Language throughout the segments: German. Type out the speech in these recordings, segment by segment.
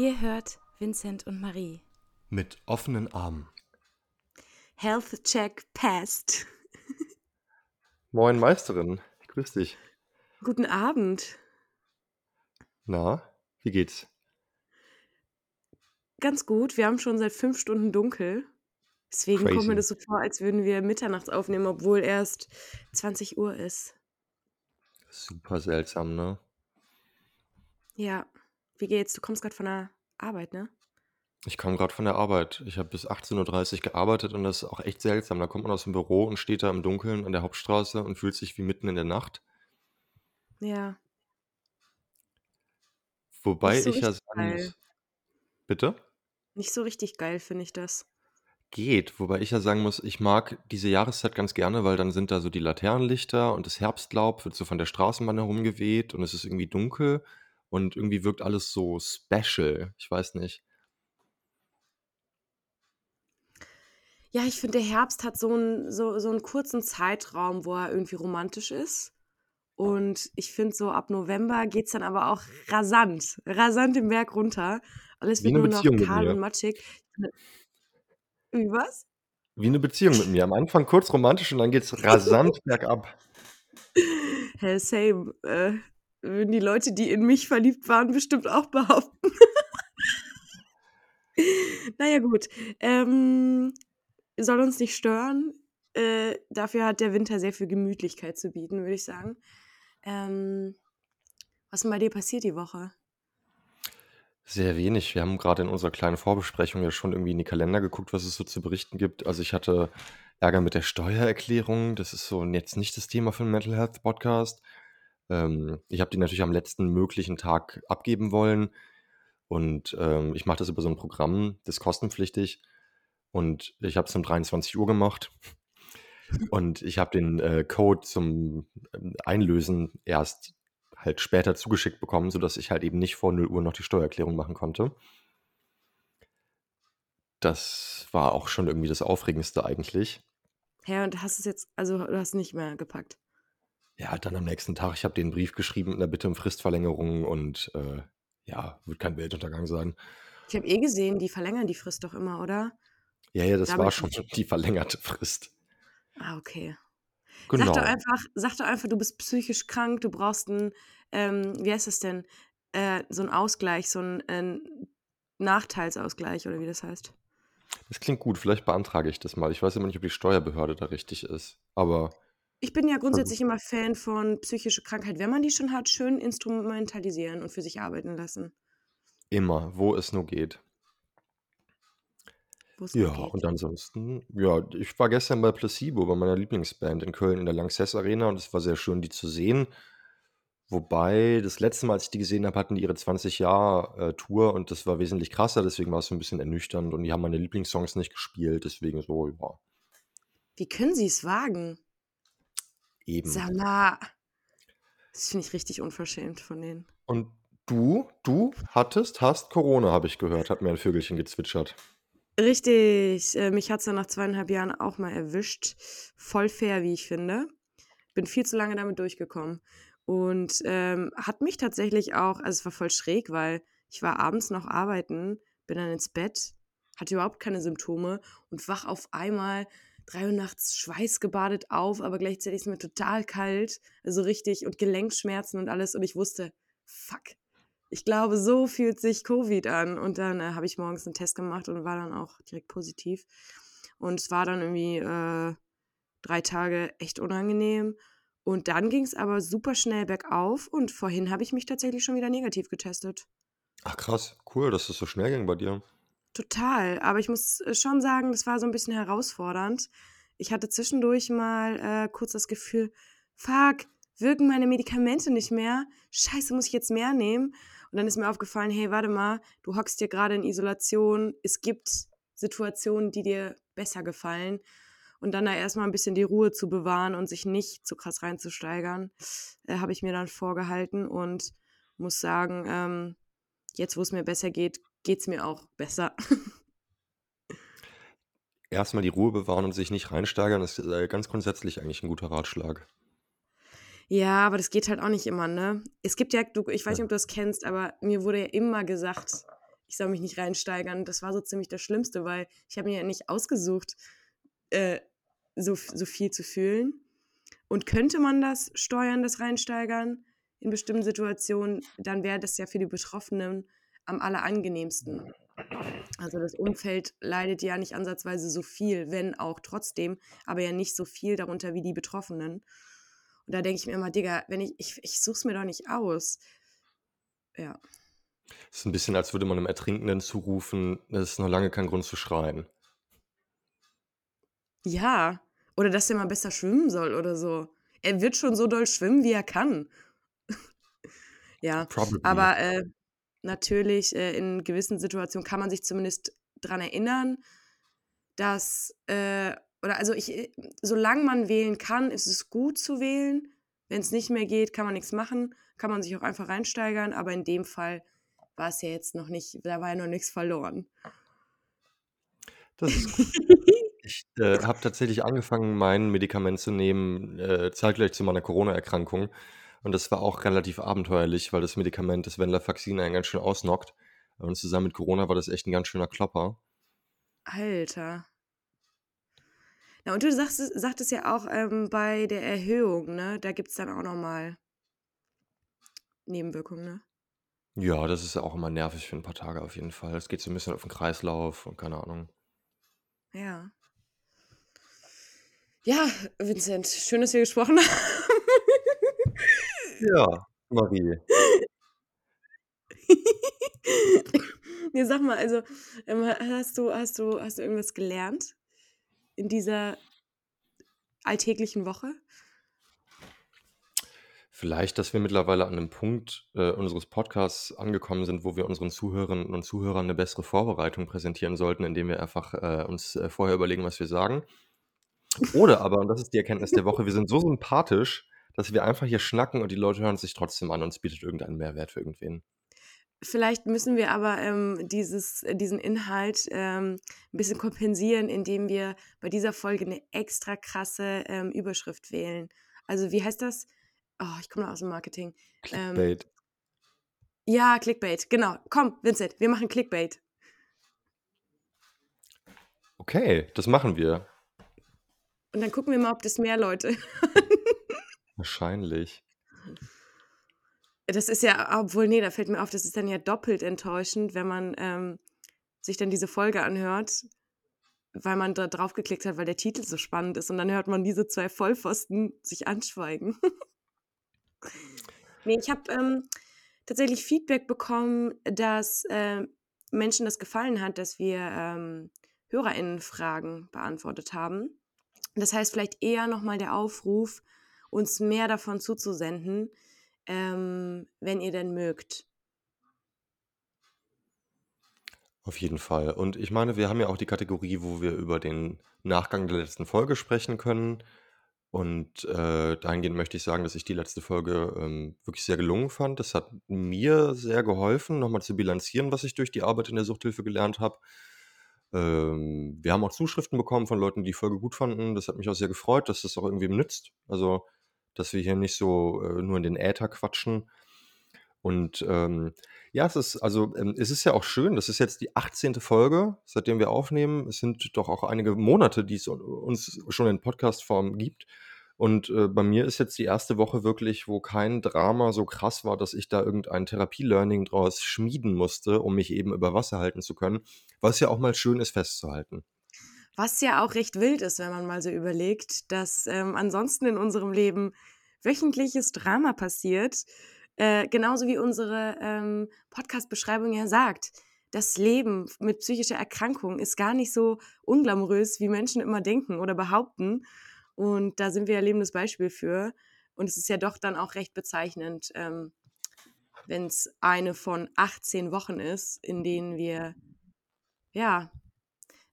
Ihr hört Vincent und Marie. Mit offenen Armen. Health Check passed. Moin Meisterin, grüß dich. Guten Abend. Na, wie geht's? Ganz gut. Wir haben schon seit fünf Stunden dunkel. Deswegen kommt mir Crazy. das so vor, als würden wir mitternachts aufnehmen, obwohl erst 20 Uhr ist. Super seltsam, ne? Ja. Wie geht's? Du kommst gerade von der Arbeit, ne? Ich komme gerade von der Arbeit. Ich habe bis 18.30 Uhr gearbeitet und das ist auch echt seltsam. Da kommt man aus dem Büro und steht da im Dunkeln an der Hauptstraße und fühlt sich wie mitten in der Nacht. Ja. Wobei Nicht so ich ja richtig sagen geil. muss, bitte? Nicht so richtig geil, finde ich das. Geht, wobei ich ja sagen muss, ich mag diese Jahreszeit ganz gerne, weil dann sind da so die Laternenlichter und das Herbstlaub wird so von der Straßenbahn herumgeweht und es ist irgendwie dunkel und irgendwie wirkt alles so special. Ich weiß nicht. Ja, ich finde, der Herbst hat so einen, so, so einen kurzen Zeitraum, wo er irgendwie romantisch ist. Und ich finde, so ab November geht es dann aber auch rasant, rasant den Berg runter. Alles Wie wird nur noch Beziehung mit kahl und matschig. Wie was? Wie eine Beziehung mit mir. Am Anfang kurz romantisch und dann geht's rasant bergab. Hell, same. Äh, würden die Leute, die in mich verliebt waren, bestimmt auch behaupten. naja, gut. Ähm, soll uns nicht stören. Äh, dafür hat der Winter sehr viel Gemütlichkeit zu bieten, würde ich sagen. Ähm, was ist denn bei dir passiert die Woche? Sehr wenig. Wir haben gerade in unserer kleinen Vorbesprechung ja schon irgendwie in die Kalender geguckt, was es so zu berichten gibt. Also ich hatte Ärger mit der Steuererklärung. Das ist so jetzt nicht das Thema für den Mental Health Podcast. Ähm, ich habe die natürlich am letzten möglichen Tag abgeben wollen. Und ähm, ich mache das über so ein Programm, das ist kostenpflichtig. Und ich habe es um 23 Uhr gemacht. Und ich habe den äh, Code zum ähm, Einlösen erst halt später zugeschickt bekommen, sodass ich halt eben nicht vor 0 Uhr noch die Steuererklärung machen konnte. Das war auch schon irgendwie das Aufregendste eigentlich. Ja, und hast es jetzt, also du hast nicht mehr gepackt. Ja, dann am nächsten Tag, ich habe den Brief geschrieben mit einer Bitte um Fristverlängerung und äh, ja, wird kein Weltuntergang sein. Ich habe eh gesehen, die verlängern die Frist doch immer, oder? Ja, ja, das war Damit, schon die verlängerte Frist. ah, okay. Sag doch Genau. einfach, sag doch einfach, du bist psychisch krank, du brauchst einen, ähm, wie heißt das denn? Äh, so einen Ausgleich, so einen äh, Nachteilsausgleich oder wie das heißt. Das klingt gut, vielleicht beantrage ich das mal. Ich weiß immer nicht, ob die Steuerbehörde da richtig ist. Aber Ich bin ja grundsätzlich immer Fan von psychischer Krankheit, wenn man die schon hat, schön instrumentalisieren und für sich arbeiten lassen, Immer, wo es nur geht. wo es nur Ja, geht. und ansonsten, ja, ich war gestern bei Placebo, bei meiner Lieblingsband in Köln in der Lanxess Arena und es war sehr schön, die zu sehen. Wobei, das letzte Mal, als ich die gesehen habe, hatten die ihre 20-Jahr-Tour und das war wesentlich krasser, deswegen war es so ein bisschen ernüchternd und die haben meine Lieblingssongs nicht gespielt, deswegen so, ja, Wie können sie es wagen? Eben. Sag mal, das finde ich richtig unverschämt von denen. Und du, du hattest, hast Corona, habe ich gehört, hat mir ein Vögelchen gezwitschert. Richtig, äh, mich hat es dann nach zweieinhalb Jahren auch mal erwischt. Voll fair, wie ich finde. Bin viel zu lange damit durchgekommen. Und ähm, hat mich tatsächlich auch, also es war voll schräg, weil ich war abends noch arbeiten, bin dann ins Bett, hatte überhaupt keine Symptome und wach auf einmal drei Uhr nachts schweißgebadet auf, aber gleichzeitig ist mir total kalt, also richtig und Gelenkschmerzen und alles und ich wusste, fuck, ich glaube, so fühlt sich Covid an. Und dann äh, habe ich morgens einen Test gemacht und war dann auch direkt positiv. Und es war dann irgendwie äh, drei Tage echt unangenehm. Und dann ging es aber super schnell bergauf und vorhin habe ich mich tatsächlich schon wieder negativ getestet. Ach krass, cool, dass das so schnell ging bei dir. Total. Aber ich muss äh, schon sagen, das war so ein bisschen herausfordernd. Ich hatte zwischendurch mal äh, kurz das Gefühl, fuck, wirken meine Medikamente nicht mehr? Scheiße, muss ich jetzt mehr nehmen? Und dann ist mir aufgefallen, hey, warte mal, du hockst hier gerade in Isolation. Es gibt Situationen, die dir besser gefallen. Und dann da erstmal ein bisschen die Ruhe zu bewahren und sich nicht zu krass reinzusteigern, äh, habe ich mir dann vorgehalten und muss sagen, ähm, jetzt wo es mir besser geht, geht es mir auch besser. Erstmal die Ruhe bewahren und sich nicht reinsteigern, ist äh, ganz grundsätzlich eigentlich ein guter Ratschlag. Ja, aber das geht halt auch nicht immer, ne? Es gibt ja, du, ich weiß nicht, ob du das kennst, aber mir wurde ja immer gesagt, ich soll mich nicht reinsteigern. Das war so ziemlich das Schlimmste, weil ich habe mir ja nicht ausgesucht, äh, so, so viel zu fühlen. Und könnte man das steuern, das Reinsteigern in bestimmten Situationen, dann wäre das ja für die Betroffenen am allerangenehmsten. Also das Umfeld leidet ja nicht ansatzweise so viel, wenn auch trotzdem, aber ja nicht so viel darunter wie die Betroffenen. Und da denke ich mir immer, Digga, wenn ich, ich, ich suche es mir doch nicht aus. Ja. Es ist ein bisschen, als würde man einem Ertrinkenden zurufen, es ist noch lange kein Grund zu schreien. Ja. Oder dass er mal besser schwimmen soll oder so. Er wird schon so doll schwimmen, wie er kann. ja. Probably. Aber äh, natürlich, äh, in gewissen Situationen kann man sich zumindest daran erinnern, dass, äh, oder also ich, äh, solange man wählen kann, ist es gut zu wählen. Wenn es nicht mehr geht, kann man nichts machen, kann man sich auch einfach reinsteigern, aber in dem Fall war es ja jetzt noch nicht, da war ja noch nichts verloren. Das ist gut. Ich äh, habe tatsächlich angefangen, mein Medikament zu nehmen, äh, zeitgleich zu meiner Corona-Erkrankung. Und das war auch relativ abenteuerlich, weil das Medikament, das Venlafaxin, einen ganz schön ausnockt. Und zusammen mit Corona war das echt ein ganz schöner Klopper. Alter. Na, und du sagst, sagtest ja auch ähm, bei der Erhöhung, ne? Da gibt es dann auch nochmal Nebenwirkungen, ne? Ja, das ist ja auch immer nervig für ein paar Tage auf jeden Fall. Es geht so ein bisschen auf den Kreislauf und keine Ahnung. Ja. Ja, Vincent, schön, dass wir gesprochen haben. Ja, Marie. Ne, sag mal, also, ähm, hast du hast du hast du irgendwas gelernt in dieser alltäglichen Woche? Vielleicht, dass wir mittlerweile an einem Punkt, äh, unseres Podcasts angekommen sind, wo wir unseren Zuhörerinnen und Zuhörern eine bessere Vorbereitung präsentieren sollten, indem wir einfach, äh, uns, äh, vorher überlegen, was wir sagen. Oder aber, und das ist die Erkenntnis der Woche, wir sind so sympathisch, dass wir einfach hier schnacken und die Leute hören sich trotzdem an und es bietet irgendeinen Mehrwert für irgendwen. Vielleicht müssen wir aber ähm, dieses, diesen Inhalt ähm, ein bisschen kompensieren, indem wir bei dieser Folge eine extra krasse ähm, Überschrift wählen. Also wie heißt das? Oh, ich komme aus dem Marketing. Ähm, Clickbait. ja, Clickbait, genau. Komm, Vincent, wir machen Clickbait. Okay, das machen wir. Und dann gucken wir mal, ob das mehr Leute Wahrscheinlich. Das ist ja, obwohl, nee, da fällt mir auf, das ist dann ja doppelt enttäuschend, wenn man ähm, sich dann diese Folge anhört, weil man da drauf geklickt hat, weil der Titel so spannend ist und dann hört man diese zwei Vollpfosten sich anschweigen. nee, ich habe ähm, tatsächlich Feedback bekommen, dass äh, Menschen das gefallen hat, dass wir ähm, HörerInnen-Fragen beantwortet haben. Das heißt, vielleicht eher nochmal der Aufruf, uns mehr davon zuzusenden, ähm, wenn ihr denn mögt. Auf jeden Fall. Und ich meine, wir haben ja auch die Kategorie, wo wir über den Nachgang der letzten Folge sprechen können. Und äh, dahingehend möchte ich sagen, dass ich die letzte Folge ähm, wirklich sehr gelungen fand. Das hat mir sehr geholfen, nochmal zu bilanzieren, was ich durch die Arbeit in der Suchthilfe gelernt habe. Ähm, wir haben auch Zuschriften bekommen von Leuten, die die Folge gut fanden. Das hat mich auch sehr gefreut, dass das auch irgendwie nützt. Also dass wir hier nicht so äh, nur in den Äther quatschen. Und ähm, ja, es ist also, ähm, es ist ja auch schön, das ist jetzt die 18. Folge, seitdem wir aufnehmen. Es sind doch auch einige Monate, die es uns schon in Podcast-Form gibt. Und äh, bei mir ist jetzt die erste Woche wirklich, wo kein Drama so krass war, dass ich da irgendein Therapie-Learning draus schmieden musste, um mich eben über Wasser halten zu können, was ja auch mal schön ist festzuhalten. Was ja auch recht wild ist, wenn man mal so überlegt, dass ähm, ansonsten in unserem Leben wöchentliches Drama passiert. Äh, genauso wie unsere ähm, Podcast-Beschreibung ja sagt. Das Leben mit psychischer Erkrankung ist gar nicht so unglamourös, wie Menschen immer denken oder behaupten. Und da sind wir ja lebendes Beispiel für. Und es ist ja doch dann auch recht bezeichnend, ähm, wenn es eine von 18 Wochen ist, in denen wir ja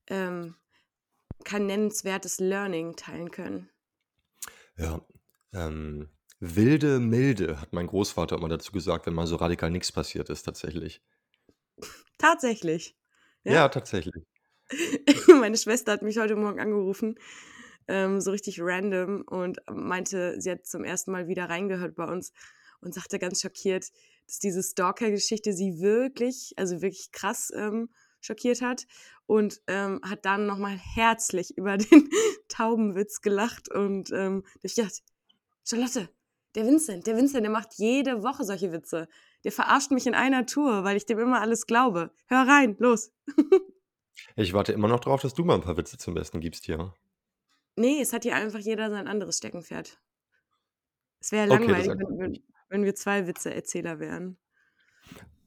ähm, kein nennenswertes Learning teilen können. Ja, ähm, wilde Milde, hat mein Großvater immer dazu gesagt, wenn mal so radikal nichts passiert ist, tatsächlich. Tatsächlich. Ja, ja tatsächlich. Meine Schwester hat mich heute Morgen angerufen, ähm, so richtig random, und meinte, sie hat zum ersten Mal wieder reingehört bei uns und sagte ganz schockiert, dass diese Stalker-Geschichte sie wirklich, also wirklich krass ähm, schockiert hat und ähm, hat dann nochmal herzlich über den Taubenwitz gelacht und ähm, ich dachte, Charlotte, der Vincent, der Vincent, der macht jede Woche solche Witze. Der verarscht mich in einer Tour, weil ich dem immer alles glaube. Hör rein, los. Ich warte immer noch drauf, dass du mal ein paar Witze zum Besten gibst hier. Nee, es hat hier einfach jeder sein anderes Steckenpferd. Es wäre langweilig, wenn, wenn wir zwei Witze-Erzähler wären.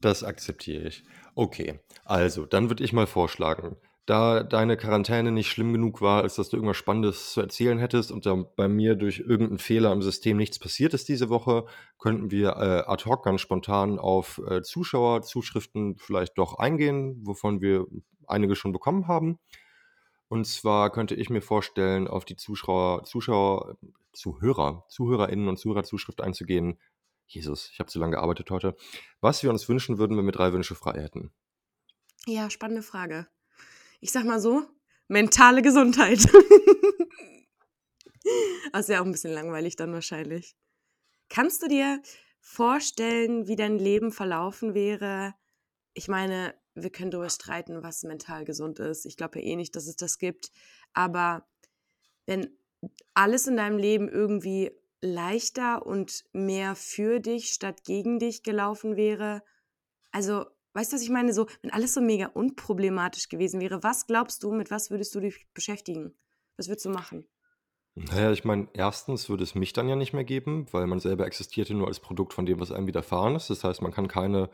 Das akzeptiere ich. Okay, also, dann würde ich mal vorschlagen, da deine Quarantäne nicht schlimm genug war, als dass du irgendwas Spannendes zu erzählen hättest und da bei mir durch irgendeinen Fehler im System nichts passiert ist diese Woche, könnten wir äh, ad hoc ganz spontan auf äh, Zuschauerzuschriften vielleicht doch eingehen, wovon wir einige schon bekommen haben. Und zwar könnte ich mir vorstellen, auf die Zuschauer, Zuschauer, Zuhörer, ZuhörerInnen und Zuhörerzuschrift einzugehen. Jesus, ich habe zu lange gearbeitet heute. Was wir uns wünschen würden, wenn wir drei Wünsche frei hätten. Ja, spannende Frage. Ich sag mal so, mentale Gesundheit. Das wäre auch ein bisschen langweilig dann wahrscheinlich. Kannst du dir vorstellen, wie dein Leben verlaufen wäre? Ich meine, wir können darüber streiten, was mental gesund ist. Ich glaube ja eh nicht, dass es das gibt. Aber wenn alles in deinem Leben irgendwie leichter und mehr für dich statt gegen dich gelaufen wäre, also, weißt du, was ich meine? So, wenn alles so mega unproblematisch gewesen wäre, was glaubst du, mit was würdest du dich beschäftigen? Was würdest du machen? Naja, ich meine, erstens würde es mich dann ja nicht mehr geben, weil man selber existierte nur als Produkt von dem, was einem widerfahren ist. Das heißt, man kann keine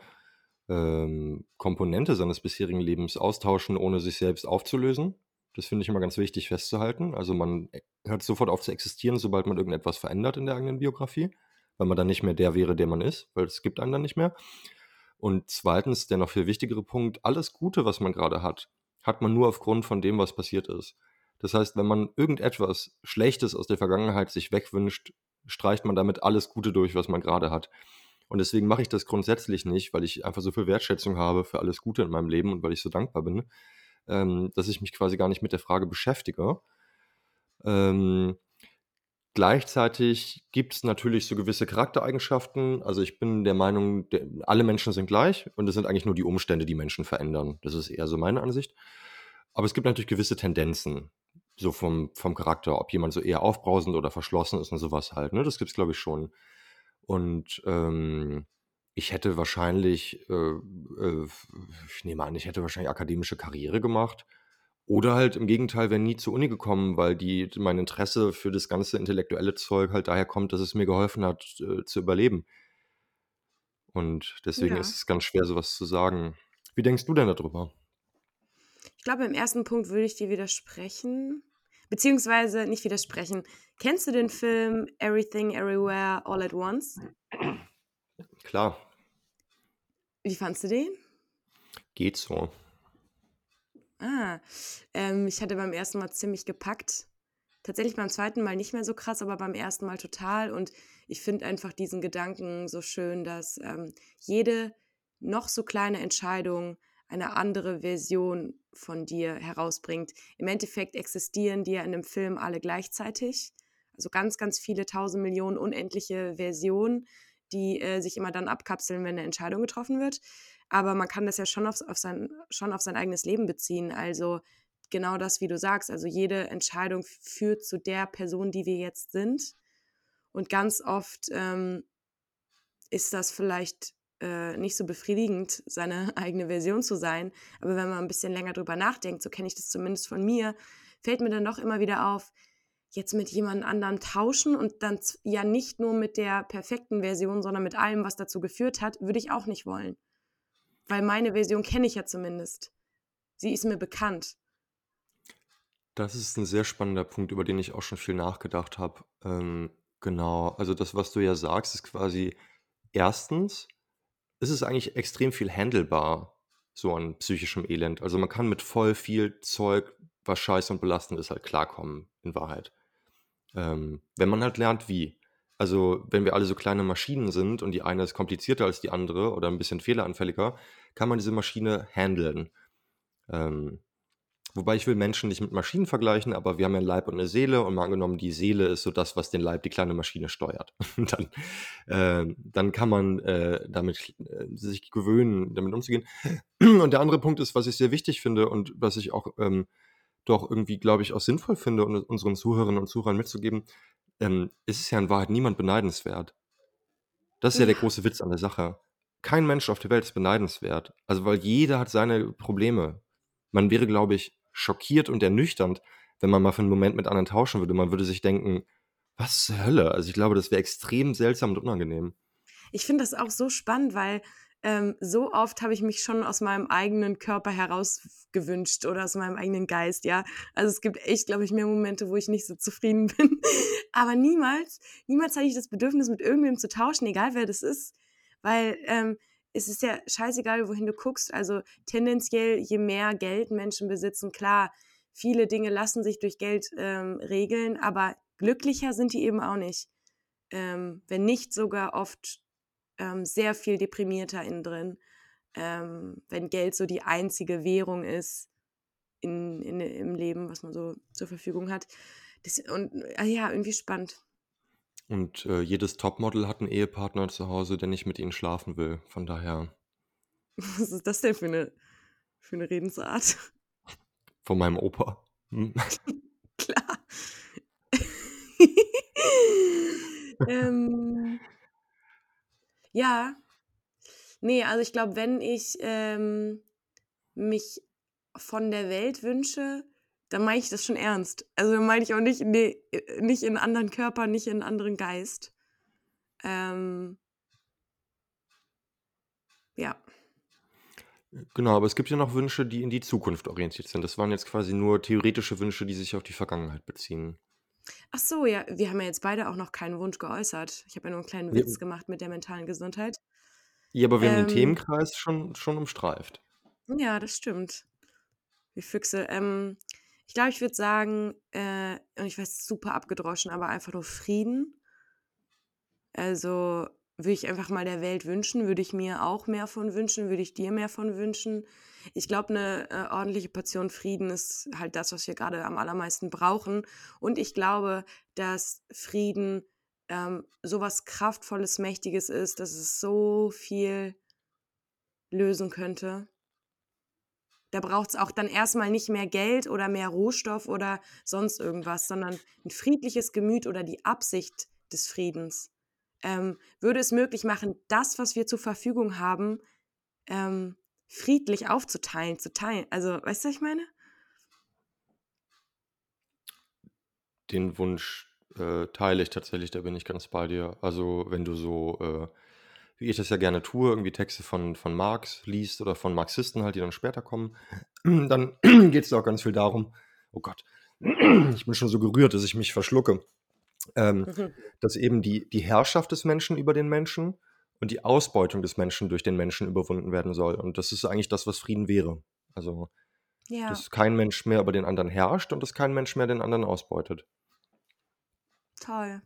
ähm, Komponente seines bisherigen Lebens austauschen, ohne sich selbst aufzulösen. Das finde ich immer ganz wichtig festzuhalten. Also man äh, hört sofort auf zu existieren, sobald man irgendetwas verändert in der eigenen Biografie, weil man dann nicht mehr der wäre, der man ist, weil es gibt einen dann nicht mehr. Und zweitens, der noch viel wichtigere Punkt, alles Gute, was man gerade hat, hat man nur aufgrund von dem, was passiert ist. Das heißt, wenn man irgendetwas Schlechtes aus der Vergangenheit sich wegwünscht, streicht man damit alles Gute durch, was man gerade hat. Und deswegen mache ich das grundsätzlich nicht, weil ich einfach so viel Wertschätzung habe für alles Gute in meinem Leben und weil ich so dankbar bin, ähm, dass ich mich quasi gar nicht mit der Frage beschäftige. Ähm, gleichzeitig gibt es natürlich so gewisse Charaktereigenschaften. Also ich bin der Meinung, der, alle Menschen sind gleich und es sind eigentlich nur die Umstände, die Menschen verändern. Das ist eher so meine Ansicht. Aber es gibt natürlich gewisse Tendenzen, so vom, vom Charakter, ob jemand so eher aufbrausend oder verschlossen ist und sowas halt. Ne? Das gibt es, glaube ich, schon. Und ähm, ich hätte wahrscheinlich, äh, äh, ich nehme an, ich hätte wahrscheinlich akademische Karriere gemacht. Oder halt im Gegenteil, wäre nie zur Uni gekommen, weil die, mein Interesse für das ganze intellektuelle Zeug halt daher kommt, dass es mir geholfen hat, äh, zu überleben. Und deswegen ist Ja. es ganz schwer, sowas zu sagen. Wie denkst du denn darüber? Ich glaube, im ersten Punkt würde ich dir widersprechen. Beziehungsweise nicht widersprechen. Kennst du den Film Everything Everywhere All at Once? Klar, Wie fandst du den? geht so. Ah, ähm, ich hatte beim ersten Mal ziemlich gepackt. Tatsächlich beim zweiten Mal nicht mehr so krass, aber beim ersten Mal total. Und ich finde einfach diesen Gedanken so schön, dass ähm, jede noch so kleine Entscheidung eine andere Version von dir herausbringt. Im Endeffekt existieren die ja in dem Film alle gleichzeitig. Also ganz, ganz viele tausend Millionen unendliche Versionen, die äh, sich immer dann abkapseln, wenn eine Entscheidung getroffen wird. Aber man kann das ja schon auf, auf sein, schon auf sein eigenes Leben beziehen. Also genau das, wie du sagst. Also jede Entscheidung führt zu der Person, die wir jetzt sind. Und ganz oft ähm, ist das vielleicht äh, nicht so befriedigend, seine eigene Version zu sein. Aber wenn man ein bisschen länger drüber nachdenkt, so kenne ich das zumindest von mir, fällt mir dann doch immer wieder auf, jetzt mit jemand anderem tauschen und dann ja nicht nur mit der perfekten Version, sondern mit allem, was dazu geführt hat, würde ich auch nicht wollen. Weil meine Version kenne ich ja zumindest. Sie ist mir bekannt. Das ist ein sehr spannender Punkt, über den ich auch schon viel nachgedacht habe. Ähm, genau, also das, was du ja sagst, ist quasi erstens, ist es eigentlich extrem viel handelbar, so an psychischem Elend. Also man kann mit voll viel Zeug, was scheiße und belastend ist, halt klarkommen, in Wahrheit. Ähm, wenn man halt lernt, wie. Also, wenn wir alle so kleine Maschinen sind und die eine ist komplizierter als die andere oder ein bisschen fehleranfälliger, kann man diese Maschine handeln. Ähm, Wobei ich will Menschen nicht mit Maschinen vergleichen, aber wir haben ja einen Leib und eine Seele und mal angenommen, die Seele ist so das, was den Leib, die kleine Maschine steuert. Dann, äh, dann kann man äh, damit äh, sich gewöhnen, damit umzugehen. Und der andere Punkt ist, was ich sehr wichtig finde und was ich auch ähm, doch irgendwie, glaube ich, auch sinnvoll finde, um unseren Zuhörerinnen und Zuhörern mitzugeben, ähm, ist es ja in Wahrheit niemand beneidenswert. Das ist ja der große Witz an der Sache. Kein Mensch auf der Welt ist beneidenswert. Also, weil jeder hat seine Probleme. Man wäre, glaube ich, schockiert und ernüchternd, wenn man mal für einen Moment mit anderen tauschen würde. Man würde sich denken, was zur Hölle? Also ich glaube, das wäre extrem seltsam und unangenehm. Ich finde das auch so spannend, weil ähm, so oft habe ich mich schon aus meinem eigenen Körper herausgewünscht oder aus meinem eigenen Geist, ja. Also es gibt echt, glaube ich, mehr Momente, wo ich nicht so zufrieden bin. Aber niemals, niemals hatte ich das Bedürfnis, mit irgendwem zu tauschen, egal wer das ist. Weil ähm, es ist ja scheißegal, wohin du guckst. Also tendenziell, je mehr Geld Menschen besitzen, klar, viele Dinge lassen sich durch Geld ähm, regeln, aber glücklicher sind die eben auch nicht. Ähm, wenn nicht sogar oft ähm, sehr viel deprimierter innen drin, ähm, wenn Geld so die einzige Währung ist in, in, im Leben, was man so zur Verfügung hat. Das, und äh, ja, irgendwie spannend. Und äh, jedes Topmodel hat einen Ehepartner zu Hause, der nicht mit ihnen schlafen will. Von daher. Was ist das denn für eine, für eine Redensart? Von meinem Opa. Hm. Klar. ähm, ja. Nee, also ich glaube, wenn ich ähm, mich von der Welt wünsche, dann meine ich das schon ernst. Also meine ich auch nicht, nee, nicht in anderen Körper, nicht in anderen Geist. Ähm, ja. Genau, aber es gibt ja noch Wünsche, die in die Zukunft orientiert sind. Das waren jetzt quasi nur theoretische Wünsche, die sich auf die Vergangenheit beziehen. Ach so, ja, wir haben ja jetzt beide auch noch keinen Wunsch geäußert. Ich habe ja nur einen kleinen Witz gemacht mit der mentalen Gesundheit. Ja, aber wir haben den ähm, Themenkreis schon, schon umstreift. Ja, das stimmt. Wie Füchse. Ähm, ich glaube, ich würde sagen, äh, und ich weiß, super abgedroschen, aber einfach nur Frieden. Also würde ich einfach mal der Welt wünschen, würde ich mir auch mehr von wünschen, würde ich dir mehr von wünschen. Ich glaube, eine äh, ordentliche Portion Frieden ist halt das, was wir gerade am allermeisten brauchen. Und ich glaube, dass Frieden ähm, sowas Kraftvolles, Mächtiges ist, dass es so viel lösen könnte. Da braucht es auch dann erstmal nicht mehr Geld oder mehr Rohstoff oder sonst irgendwas, sondern ein friedliches Gemüt oder die Absicht des Friedens ähm, würde es möglich machen, das, was wir zur Verfügung haben, ähm, friedlich aufzuteilen, zu teilen. Also, weißt du, was ich meine? Den Wunsch äh, teile ich tatsächlich, da bin ich ganz bei dir. Also, wenn du so äh, wie ich das ja gerne tue, irgendwie Texte von, von Marx liest oder von Marxisten halt, die dann später kommen, dann geht es auch ganz viel darum, oh Gott, ich bin schon so gerührt, dass ich mich verschlucke, ähm, mhm. dass eben die, die Herrschaft des Menschen über den Menschen und die Ausbeutung des Menschen durch den Menschen überwunden werden soll. Und das ist eigentlich das, was Frieden wäre. Also, ja. dass kein Mensch mehr über den anderen herrscht und dass kein Mensch mehr den anderen ausbeutet. Toll.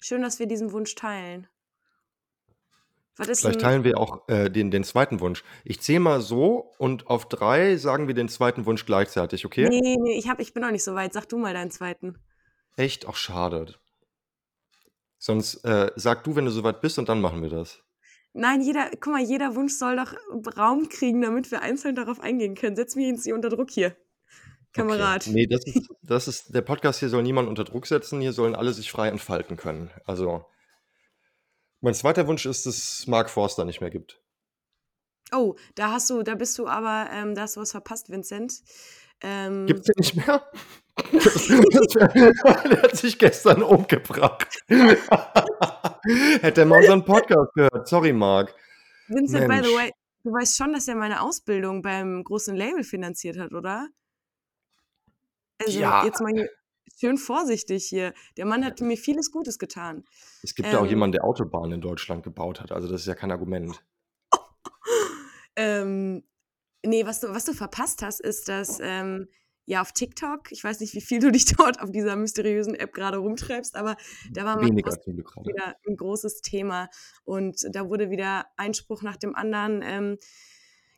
Schön, dass wir diesen Wunsch teilen. Vielleicht teilen wir auch äh, den, den zweiten Wunsch. Ich zähle mal so und auf drei sagen wir den zweiten Wunsch gleichzeitig, okay? Nee, nee, ich, hab, ich bin noch nicht so weit. Sag du mal deinen zweiten. Echt? Auch schade. Sonst äh, sag du, wenn du soweit bist und dann machen wir das. Nein, jeder, guck mal, jeder Wunsch soll doch Raum kriegen, damit wir einzeln darauf eingehen können. Setz mich jetzt hier unter Druck hier. Kamerad. Okay. Nee, das ist, das ist, der Podcast hier soll niemand unter Druck setzen, hier sollen alle sich frei entfalten können. Also, mein zweiter Wunsch ist, dass Mark Forster nicht mehr gibt. Oh, da hast du, da bist du aber, ähm, da hast du was verpasst, Vincent. Ähm, Gibt's den nicht mehr? der hat sich gestern umgebracht. Hätte er mal unseren Podcast gehört. Sorry, Mark. Vincent, Mensch. by the way, du weißt schon, dass er meine Ausbildung beim großen Label finanziert hat, oder? Also ja. jetzt mal hier, schön vorsichtig hier. Der Mann hat mir vieles Gutes getan. Es gibt ja auch ähm. jemanden, der Autobahnen in Deutschland gebaut hat. Also das ist ja kein Argument. ähm, nee, was du, was du verpasst hast, ist, dass ähm, ja auf TikTok, ich weiß nicht, wie viel du dich dort auf dieser mysteriösen App gerade rumtreibst, aber da war mal wieder ein großes Thema und da wurde wieder Einspruch nach dem anderen ähm,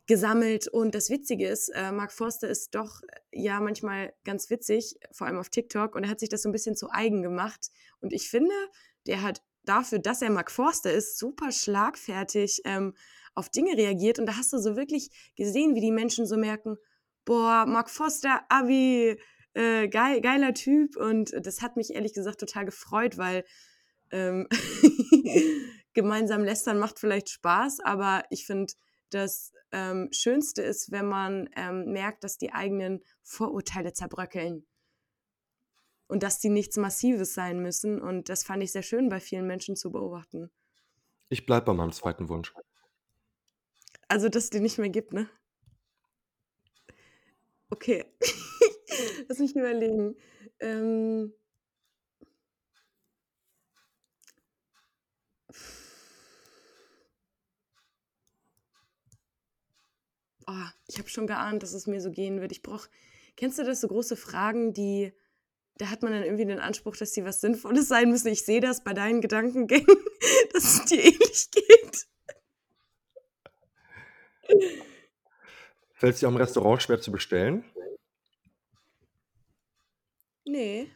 gesammelt. Und das Witzige ist, äh, Mark Forster ist doch ja manchmal ganz witzig, vor allem auf TikTok. Und er hat sich das so ein bisschen zu eigen gemacht. Und ich finde, der hat dafür, dass er Mark Forster ist, super schlagfertig ähm, auf Dinge reagiert. Und da hast du so wirklich gesehen, wie die Menschen so merken, boah, Mark Forster, Abi, äh, geil, geiler Typ. Und das hat mich ehrlich gesagt total gefreut, weil ähm, gemeinsam lästern macht vielleicht Spaß, aber ich finde, das ähm, Schönste ist, wenn man ähm, merkt, dass die eigenen Vorurteile zerbröckeln und dass die nichts Massives sein müssen. Und das fand ich sehr schön bei vielen Menschen zu beobachten. Ich bleibe bei meinem zweiten Wunsch. Also, dass es die nicht mehr gibt, ne? Okay. Lass mich überlegen. Ähm, oh, ich habe schon geahnt, dass es mir so gehen wird. Ich brauche, kennst du das, so große Fragen, die, da hat man dann irgendwie den Anspruch, dass sie was Sinnvolles sein müssen. Ich sehe das bei deinen Gedankengängen, dass es dir ähnlich geht. Fällt es dir am Restaurant schwer zu bestellen? Nee.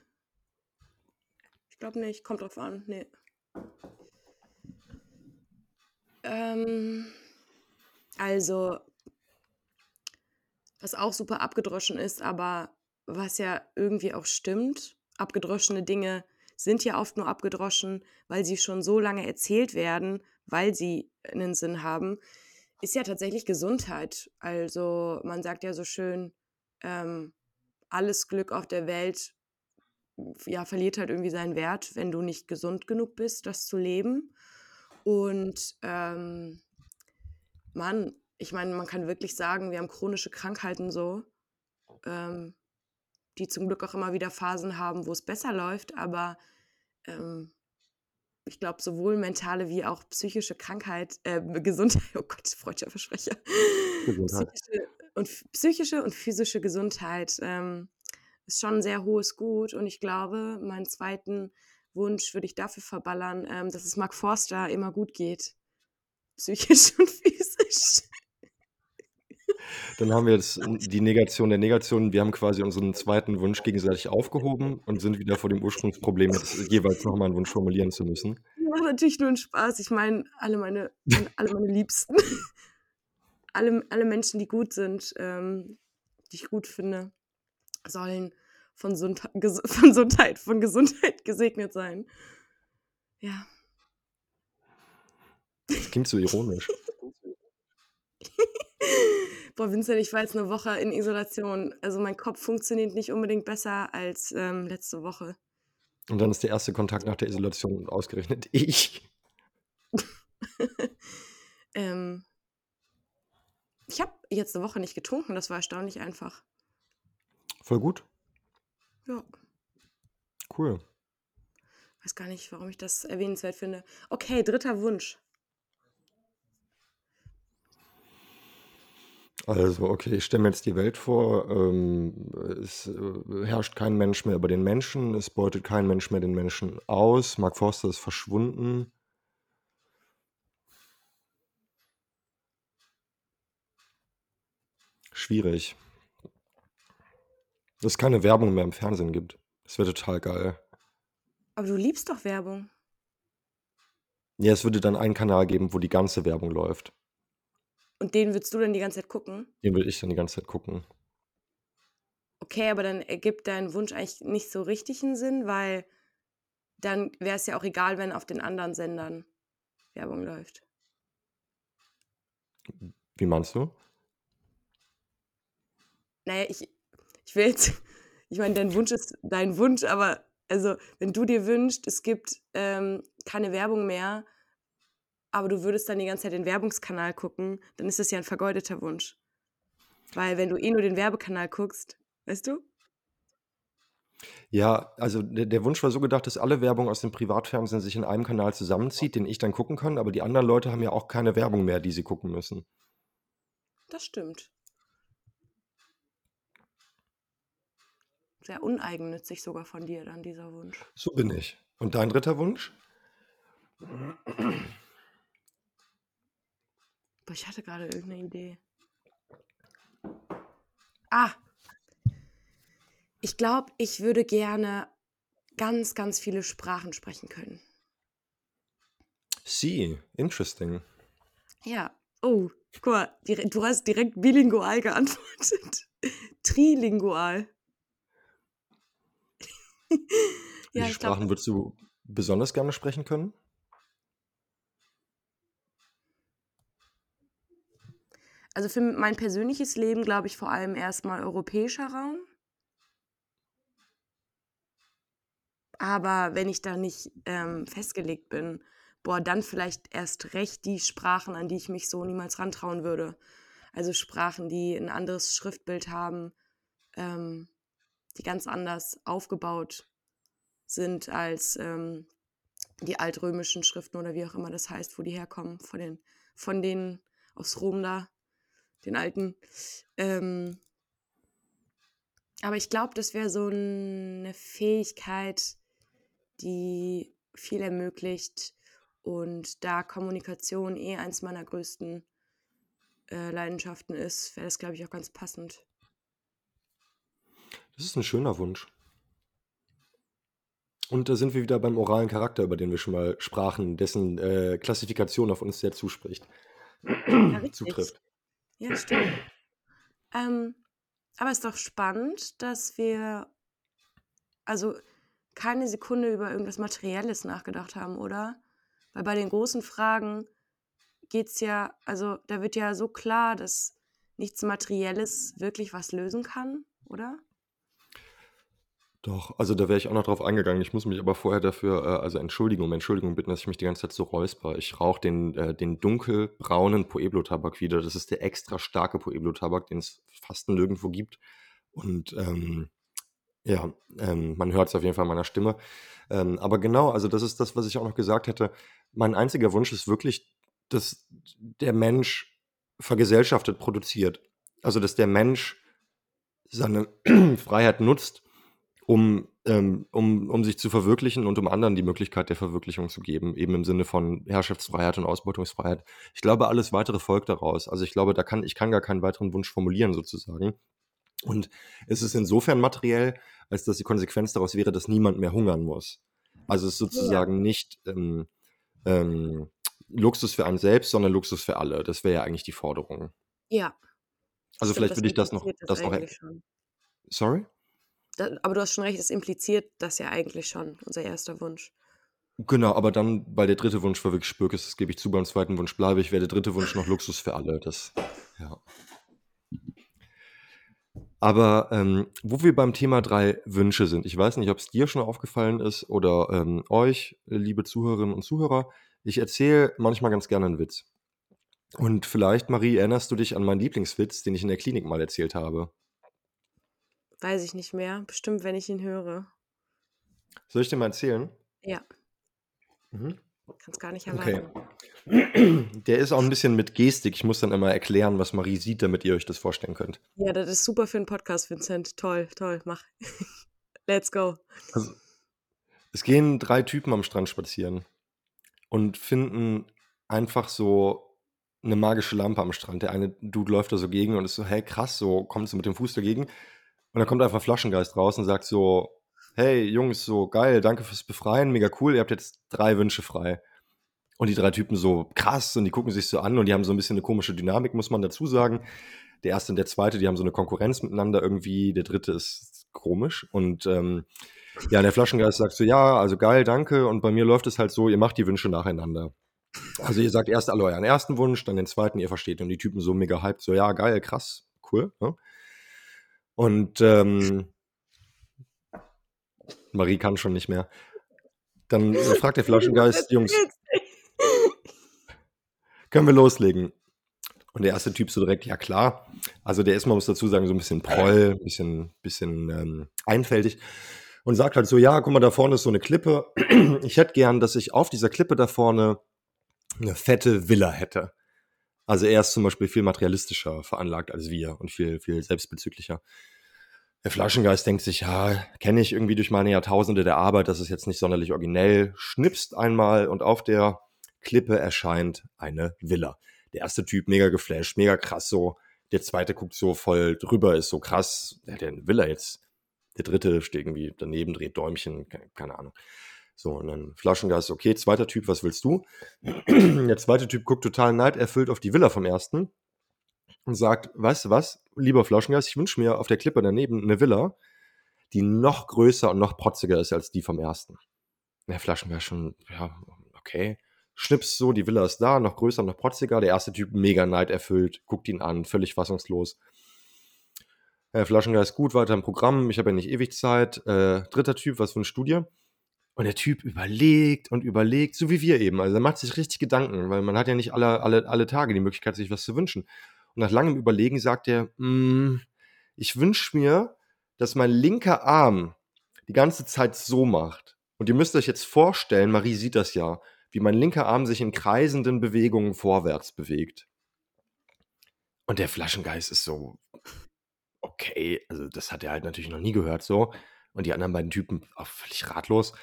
Ich glaube nicht. Kommt drauf an. Nee. Ähm, also, was auch super abgedroschen ist, aber was ja irgendwie auch stimmt, abgedroschene Dinge sind ja oft nur abgedroschen, weil sie schon so lange erzählt werden, weil sie einen Sinn haben, ist ja tatsächlich Gesundheit. Also man sagt ja so schön, ähm, alles Glück auf der Welt ja, verliert halt irgendwie seinen Wert, wenn du nicht gesund genug bist, das zu leben. Und ähm, Mann, ich meine, man kann wirklich sagen, wir haben chronische Krankheiten so, ähm, die zum Glück auch immer wieder Phasen haben, wo es besser läuft, aber ähm, ich glaube, sowohl mentale wie auch psychische Krankheit, äh, Gesundheit, oh Gott, freudscher Versprecher, psychische und, psychische und physische Gesundheit ähm, ist schon ein sehr hohes Gut und ich glaube, meinen zweiten Wunsch würde ich dafür verballern, ähm, dass es Mark Forster immer gut geht. Psychisch und physisch. Dann haben wir jetzt die Negation der Negation. Wir haben quasi unseren zweiten Wunsch gegenseitig aufgehoben und sind wieder vor dem Ursprungsproblem, jetzt jeweils nochmal einen Wunsch formulieren zu müssen. Macht natürlich nur einen Spaß. Ich meine, alle meine, alle meine Liebsten, alle, alle Menschen, die gut sind, ähm, die ich gut finde, sollen von, Gesundheit, von, Gesundheit, von Gesundheit gesegnet sein. Ja. Das klingt so ironisch. Boah, Vincent, ich war jetzt eine Woche in Isolation. Also mein Kopf funktioniert nicht unbedingt besser als ähm, letzte Woche. Und dann ist der erste Kontakt nach der Isolation ausgerechnet ich. ähm, ich habe jetzt eine Woche nicht getrunken, das war erstaunlich einfach. Voll gut. Ja. Cool. Weiß gar nicht, warum ich das erwähnenswert finde. Okay, dritter Wunsch. Also, okay, ich stelle mir jetzt die Welt vor. Ähm, es äh, herrscht kein Mensch mehr über den Menschen, es beutet kein Mensch mehr den Menschen aus. Mark Forster ist verschwunden. Schwierig. Dass es keine Werbung mehr im Fernsehen gibt. Das wäre total geil. Aber du liebst doch Werbung. Ja, es würde dann einen Kanal geben, wo die ganze Werbung läuft. Und den würdest du dann die ganze Zeit gucken? Den würde ich dann die ganze Zeit gucken. Okay, aber dann ergibt dein Wunsch eigentlich nicht so richtig einen Sinn, weil dann wäre es ja auch egal, wenn auf den anderen Sendern Werbung läuft. Wie meinst du? Naja, ich, ich will jetzt, ich meine, dein Wunsch ist dein Wunsch, aber also, wenn du dir wünschst, es gibt ähm, keine Werbung mehr, aber du würdest dann die ganze Zeit den Werbungskanal gucken, dann ist das ja ein vergeudeter Wunsch. Weil wenn du eh nur den Werbekanal guckst, weißt du? Ja, also der, der, Wunsch war so gedacht, dass alle Werbung aus dem Privatfernsehen sich in einem Kanal zusammenzieht, den ich dann gucken kann, aber die anderen Leute haben ja auch keine Werbung mehr, die sie gucken müssen. Das stimmt. Sehr uneigennützig sogar von dir dann dieser Wunsch. So bin ich. Und dein dritter Wunsch? Boah, ich hatte gerade irgendeine Idee. Ah! Ich glaube, ich würde gerne ganz, ganz viele Sprachen sprechen können. Sie, interesting. Ja. Oh, guck mal, du hast direkt bilingual geantwortet. Trilingual. ja, Wie Sprachen glaub, würdest du besonders gerne sprechen können? Also für mein persönliches Leben glaube ich vor allem erstmal europäischer Raum. Aber wenn ich da nicht ähm, festgelegt bin, boah, dann vielleicht erst recht die Sprachen, an die ich mich so niemals rantrauen würde. Also Sprachen, die ein anderes Schriftbild haben, ähm, die ganz anders aufgebaut sind als ähm, die altrömischen Schriften oder wie auch immer das heißt, wo die herkommen, von den, von denen aus Rom da, den alten. Ähm, aber ich glaube, das wäre so eine Fähigkeit, die viel ermöglicht und da Kommunikation eh eins meiner größten äh, Leidenschaften ist, wäre das, glaube ich, auch ganz passend. Das ist ein schöner Wunsch. Und da sind wir wieder beim oralen Charakter, über den wir schon mal sprachen, dessen äh, Klassifikation auf uns sehr zuspricht. Ja, zutrifft. Ja, stimmt. Ähm, aber es ist doch spannend, dass wir, also keine Sekunde über irgendwas Materielles nachgedacht haben, oder? Weil bei den großen Fragen geht es ja, also da wird ja so klar, dass nichts Materielles wirklich was lösen kann, oder? Doch, also da wäre ich auch noch drauf eingegangen. Ich muss mich aber vorher dafür, äh, also Entschuldigung, Entschuldigung bitten, dass ich mich die ganze Zeit so räusper. Ich rauche den, äh, den dunkelbraunen Pueblo-Tabak wieder. Das ist der extra starke Pueblo-Tabak, den es fast nirgendwo gibt. Und ähm, ja, ähm, man hört es auf jeden Fall in meiner Stimme. Ähm, aber genau, also das ist das, was ich auch noch gesagt hätte. Mein einziger Wunsch ist wirklich, dass der Mensch vergesellschaftet produziert. Also dass der Mensch seine Freiheit nutzt, um, ähm, um, um sich zu verwirklichen und um anderen die Möglichkeit der Verwirklichung zu geben, eben im Sinne von Herrschaftsfreiheit und Ausbeutungsfreiheit. Ich glaube, alles weitere folgt daraus. Also ich glaube, da kann, ich kann gar keinen weiteren Wunsch formulieren sozusagen. Und es ist insofern materiell, als dass die Konsequenz daraus wäre, dass niemand mehr hungern muss. Also es ist sozusagen ja. nicht ähm, ähm, Luxus für einen selbst, sondern Luxus für alle. Das wäre ja eigentlich die Forderung. Ja. Also Stimmt, vielleicht würde ich das noch, das, das noch. Sorry? Aber du hast schon recht, es impliziert das ja eigentlich schon, unser erster Wunsch. Genau, aber dann, weil der dritte Wunsch war wirklich Spürk ist, das gebe ich zu, beim zweiten Wunsch bleibe ich, wäre der dritte Wunsch noch Luxus für alle. Das, ja. Aber ähm, wo wir beim Thema drei Wünsche sind, ich weiß nicht, ob es dir schon aufgefallen ist oder ähm, euch, liebe Zuhörerinnen und Zuhörer, ich erzähle manchmal ganz gerne einen Witz. Und vielleicht, Marie, erinnerst du dich an meinen Lieblingswitz, den ich in der Klinik mal erzählt habe? Weiß ich nicht mehr. Bestimmt, wenn ich ihn höre. Soll ich dir mal erzählen? Ja. Mhm. Kannst gar nicht erwarten. Okay. Der ist auch ein bisschen mit Gestik. Ich muss dann immer erklären, was Marie sieht, damit ihr euch das vorstellen könnt. Ja, das ist super für einen Podcast, Vincent. Toll, toll, mach. Let's go. Also, es gehen drei Typen am Strand spazieren und finden einfach so eine magische Lampe am Strand. Der eine Dude läuft da so gegen und ist so, hey, krass, so kommt so mit dem Fuß dagegen. Und dann kommt einfach Flaschengeist raus und sagt so, hey Jungs, so geil, danke fürs Befreien, mega cool, ihr habt jetzt drei Wünsche frei. Und die drei Typen so krass und die gucken sich so an und die haben so ein bisschen eine komische Dynamik, muss man dazu sagen. Der erste und der zweite, die haben so eine Konkurrenz miteinander irgendwie. Der dritte ist komisch. Und ähm, ja, der Flaschengeist sagt so, ja, also geil, danke. Und bei mir läuft es halt so, ihr macht die Wünsche nacheinander. Also ihr sagt erst alle euren ersten Wunsch, dann den zweiten, ihr versteht. Und die Typen so mega hyped, so, ja, geil, krass, cool. Ne? Und ähm, Marie kann schon nicht mehr. Dann fragt der Flaschengeist, Jungs, können wir loslegen? Und der erste Typ so direkt, ja klar. Also der ist, man muss dazu sagen, so ein bisschen proll, ein bisschen, bisschen ähm, einfältig. Und sagt halt so, ja, guck mal, da vorne ist so eine Klippe. Ich hätte gern, dass ich auf dieser Klippe da vorne eine fette Villa hätte. Also er ist zum Beispiel viel materialistischer veranlagt als wir und viel, viel selbstbezüglicher. Der Flaschengeist denkt sich, ja, kenne ich irgendwie durch meine Jahrtausende der Arbeit, das ist jetzt nicht sonderlich originell, schnipst einmal und auf der Klippe erscheint eine Villa. Der erste Typ mega geflasht, mega krass so. Der zweite guckt so voll drüber, ist so krass, der hat ja eine Villa jetzt. Der dritte steht irgendwie daneben, dreht Däumchen, keine Ahnung. So, und dann Flaschengeist, okay, zweiter Typ, was willst du? Der zweite Typ guckt total neiderfüllt auf die Villa vom ersten und sagt, weißt du was, lieber Flaschengeist, ich wünsche mir auf der Klippe daneben eine Villa, die noch größer und noch protziger ist als die vom ersten. Der Flaschengeist schon, ja, okay. Schnips so, die Villa ist da, noch größer, noch protziger. Der erste Typ mega neiderfüllt, guckt ihn an, völlig fassungslos. Äh, Flaschengeist gut, weiter im Programm, ich habe ja nicht ewig Zeit. Äh, dritter Typ, was für eine Studie? Und der Typ überlegt und überlegt, so wie wir eben. Also er macht sich richtig Gedanken, weil man hat ja nicht alle, alle, alle Tage die Möglichkeit, sich was zu wünschen. Und nach langem Überlegen sagt er, mm, ich wünsche mir, dass mein linker Arm die ganze Zeit so macht. Und ihr müsst euch jetzt vorstellen, Marie sieht das ja, wie mein linker Arm sich in kreisenden Bewegungen vorwärts bewegt. Und der Flaschengeist ist so, okay, also das hat er halt natürlich noch nie gehört so. Und die anderen beiden Typen auch völlig ratlos.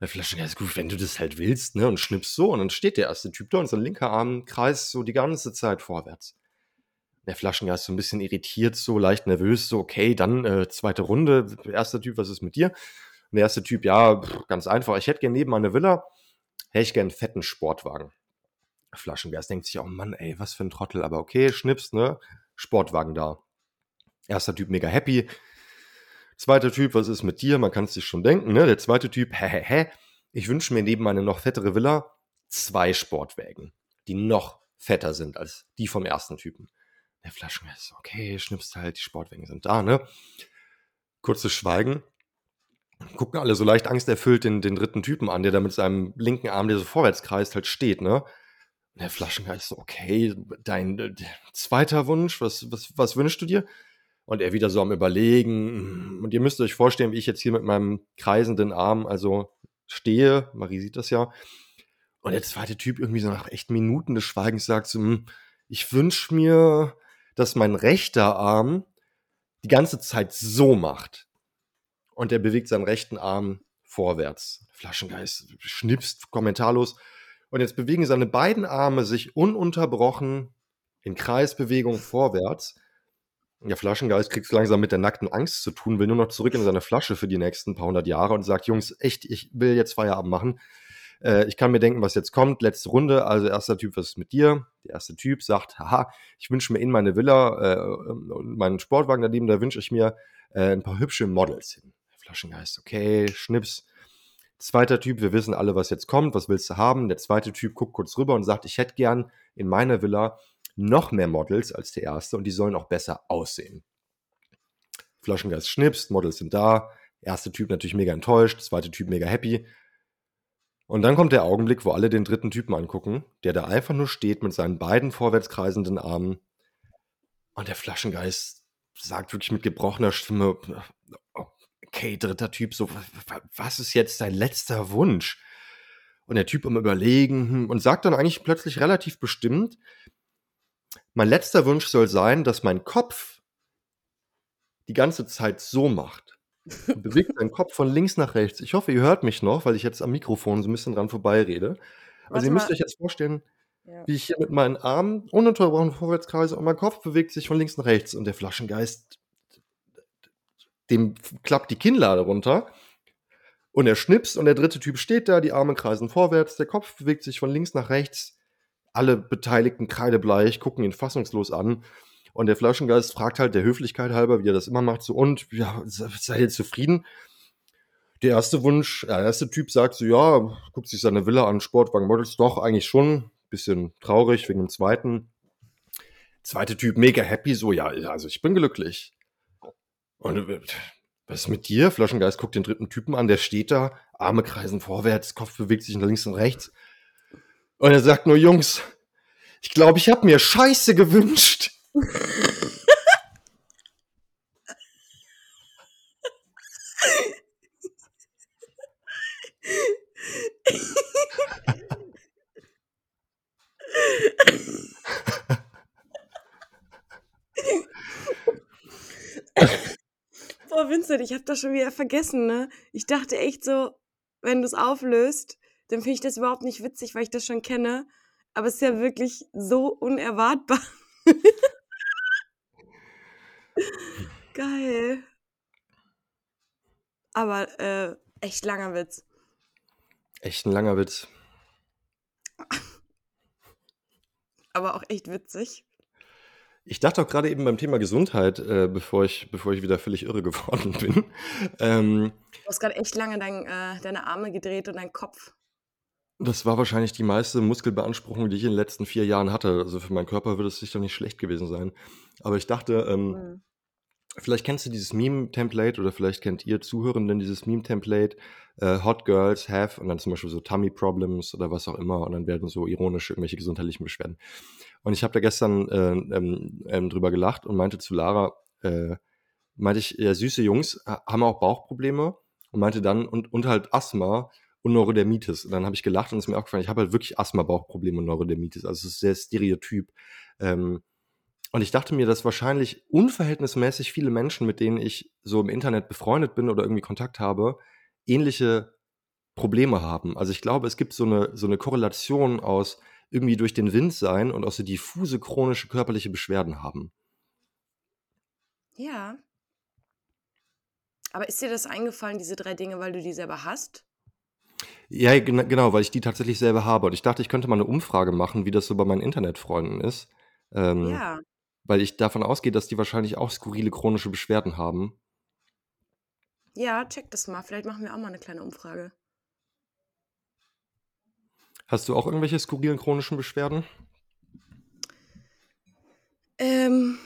Der Flaschengeist, gut, wenn du das halt willst, ne, und schnippst so, und dann steht der erste Typ da und sein linker Arm kreist so die ganze Zeit vorwärts. Der Flaschengeist so ein bisschen irritiert, so leicht nervös, so, okay, dann äh, zweite Runde, erster Typ, was ist mit dir? Und der erste Typ, ja, pff, ganz einfach, ich hätte gerne neben meine Villa, hätte ich gerne einen fetten Sportwagen. Flaschengeist denkt sich, oh Mann, ey, was für ein Trottel, aber okay, schnips, ne, Sportwagen da. Erster Typ mega happy. Zweiter Typ, was ist mit dir? Man kann es sich schon denken, ne? Der zweite Typ, hä. Ich wünsche mir neben meine noch fettere Villa zwei Sportwägen, die noch fetter sind als die vom ersten Typen. Der Flaschenmesser, okay, schnippst halt, die Sportwägen sind da, ne? Kurzes Schweigen. Gucken alle so leicht angsterfüllt den, den dritten Typen an, der da mit seinem linken Arm, der so vorwärts kreist, halt steht, ne? Der Flaschengeist okay, dein äh, zweiter Wunsch, was, was, was wünschst du dir? Und er wieder so am Überlegen. Und ihr müsst euch vorstellen, wie ich jetzt hier mit meinem kreisenden Arm also stehe. Marie sieht das ja. Und der zweite Typ irgendwie so nach echt Minuten des Schweigens sagt so, hm, ich wünsche mir, dass mein rechter Arm die ganze Zeit so macht. Und er bewegt seinen rechten Arm vorwärts. Flaschengeist schnipst kommentarlos. Und jetzt bewegen seine beiden Arme sich ununterbrochen in Kreisbewegung vorwärts. Der Flaschengeist kriegt es langsam mit der nackten Angst zu tun, will nur noch zurück in seine Flasche für die nächsten paar hundert Jahre und sagt, Jungs, echt, ich will jetzt Feierabend machen. Äh, ich kann mir denken, was jetzt kommt. Letzte Runde, also erster Typ, was ist mit dir? Der erste Typ sagt, haha, ich wünsche mir in meine Villa äh, und meinen Sportwagen daneben, da wünsche ich mir äh, ein paar hübsche Models hin. Flaschengeist, okay, Schnips. Zweiter Typ, wir wissen alle, was jetzt kommt, was willst du haben? Der zweite Typ guckt kurz rüber und sagt, ich hätte gern in meiner Villa noch mehr Models als der erste und die sollen auch besser aussehen. Flaschengeist schnipst, Models sind da. Erste Typ natürlich mega enttäuscht, zweite Typ mega happy. Und dann kommt der Augenblick, wo alle den dritten Typen angucken, der da einfach nur steht mit seinen beiden vorwärts kreisenden Armen. Und der Flaschengeist sagt wirklich mit gebrochener Stimme: Okay, dritter Typ, so, was ist jetzt dein letzter Wunsch? Und der Typ am Überlegen hm, und sagt dann eigentlich plötzlich relativ bestimmt: mein letzter Wunsch soll sein, dass mein Kopf die ganze Zeit so macht. Bewegt seinen Kopf von links nach rechts. Ich hoffe, ihr hört mich noch, weil ich jetzt am Mikrofon so ein bisschen dran vorbeirede. Also Warte ihr müsst mal. euch jetzt vorstellen, Ja. wie ich hier mit meinen Armen ununterbrochen vorwärts kreise und mein Kopf bewegt sich von links nach rechts und der Flaschengeist, dem klappt die Kinnlade runter und er schnipst und der dritte Typ steht da, die Arme kreisen vorwärts, der Kopf bewegt sich von links nach rechts alle Beteiligten kreidebleich, gucken ihn fassungslos an. Und der Flaschengeist fragt halt der Höflichkeit halber, wie er das immer macht, so, und, ja, seid ihr zufrieden? Der erste Wunsch, der erste Typ sagt so, ja, guckt sich seine Villa an, Sportwagen Models, doch, eigentlich schon, bisschen traurig wegen dem zweiten. Zweite Typ, mega happy, so, ja, also ich bin glücklich. Und äh, was ist mit dir? Flaschengeist guckt den dritten Typen an, der steht da, Arme kreisen vorwärts, Kopf bewegt sich nach links und rechts. Und er sagt nur, Jungs, ich glaube, ich habe mir Scheiße gewünscht. Boah, Vincent, ich habe das schon wieder vergessen, ne? Ich dachte echt so, wenn du es auflöst, dann finde ich das überhaupt nicht witzig, weil ich das schon kenne. Aber es ist ja wirklich so unerwartbar. Geil. aber äh, echt langer Witz. Echt ein langer Witz. Aber auch echt witzig. Ich dachte auch gerade eben beim Thema Gesundheit, äh, bevor, ich, bevor ich wieder völlig irre geworden bin. Ähm, du hast gerade echt lange dein, äh, deine Arme gedreht und deinen Kopf. Das war wahrscheinlich die meiste Muskelbeanspruchung, die ich in den letzten vier Jahren hatte. Also für meinen Körper würde es sicher nicht schlecht gewesen sein. Aber ich dachte, ähm, mhm. vielleicht kennst du dieses Meme-Template oder vielleicht kennt ihr Zuhörenden dieses Meme-Template. Äh, Hot Girls have und dann zum Beispiel so Tummy Problems oder was auch immer und dann werden so ironisch irgendwelche gesundheitlichen Beschwerden. Und ich habe da gestern äh, ähm, ähm, drüber gelacht und meinte zu Lara, äh, meinte ich, ja, süße Jungs haben auch Bauchprobleme und meinte dann und, und halt Asthma und Neurodermitis. Und dann habe ich gelacht und es ist mir aufgefallen, ich habe halt wirklich Asthma-Bauchprobleme und Neurodermitis. Also es ist sehr stereotyp. Ähm, und ich dachte mir, dass wahrscheinlich unverhältnismäßig viele Menschen, mit denen ich so im Internet befreundet bin oder irgendwie Kontakt habe, ähnliche Probleme haben. Also ich glaube, es gibt so eine, so eine Korrelation aus irgendwie durch den Wind sein und auch so diffuse chronische körperliche Beschwerden haben. Ja. Aber ist dir das eingefallen, diese drei Dinge, weil du die selber hast? Ja, genau, weil ich die tatsächlich selber habe. Und ich dachte, ich könnte mal eine Umfrage machen, wie das so bei meinen Internetfreunden ist. Ähm, Ja. weil ich davon ausgehe, dass die wahrscheinlich auch skurrile chronische Beschwerden haben. Ja, check das mal. Vielleicht machen wir auch mal eine kleine Umfrage. Hast du auch irgendwelche skurrilen chronischen Beschwerden? Ähm,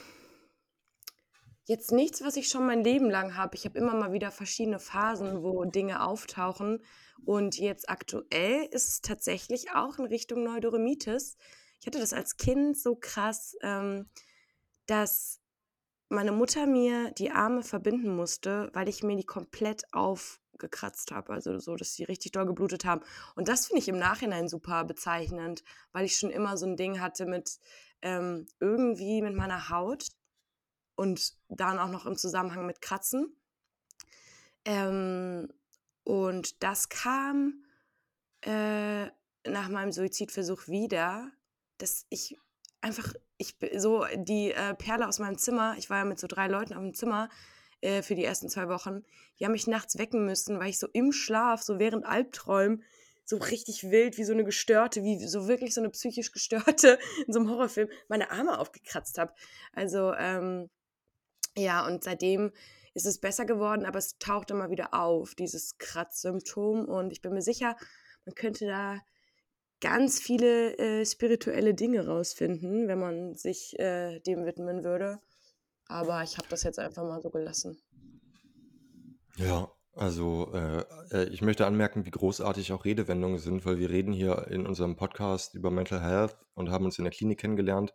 jetzt nichts, was ich schon mein Leben lang habe. Ich habe immer mal wieder verschiedene Phasen, wo Dinge auftauchen. Und jetzt aktuell ist es tatsächlich auch in Richtung Neurodermitis. Ich hatte das als Kind so krass, ähm, dass meine Mutter mir die Arme verbinden musste, weil ich mir die komplett aufgekratzt habe. Also so, dass sie richtig doll geblutet haben. Und das finde ich im Nachhinein super bezeichnend, weil ich schon immer so ein Ding hatte mit ähm, irgendwie mit meiner Haut und dann auch noch im Zusammenhang mit Kratzen. Ähm, und das kam äh, nach meinem Suizidversuch wieder, dass ich einfach, ich so die äh, Perle aus meinem Zimmer, ich war ja mit so drei Leuten auf dem Zimmer äh, für die ersten zwei Wochen, die haben mich nachts wecken müssen, weil ich so im Schlaf, so während Albträumen, so richtig wild, wie so eine gestörte, wie so wirklich so eine psychisch gestörte in so einem Horrorfilm, meine Arme aufgekratzt habe. Also, ähm, ja, und seitdem ist es besser geworden, aber es taucht immer wieder auf, dieses Kratzsymptom. Und ich bin mir sicher, man könnte da ganz viele äh, spirituelle Dinge rausfinden, wenn man sich äh, dem widmen würde. Aber ich habe das jetzt einfach mal so gelassen. Ja, also äh, äh, ich möchte anmerken, wie großartig auch Redewendungen sind, weil wir reden hier in unserem Podcast über Mental Health und haben uns in der Klinik kennengelernt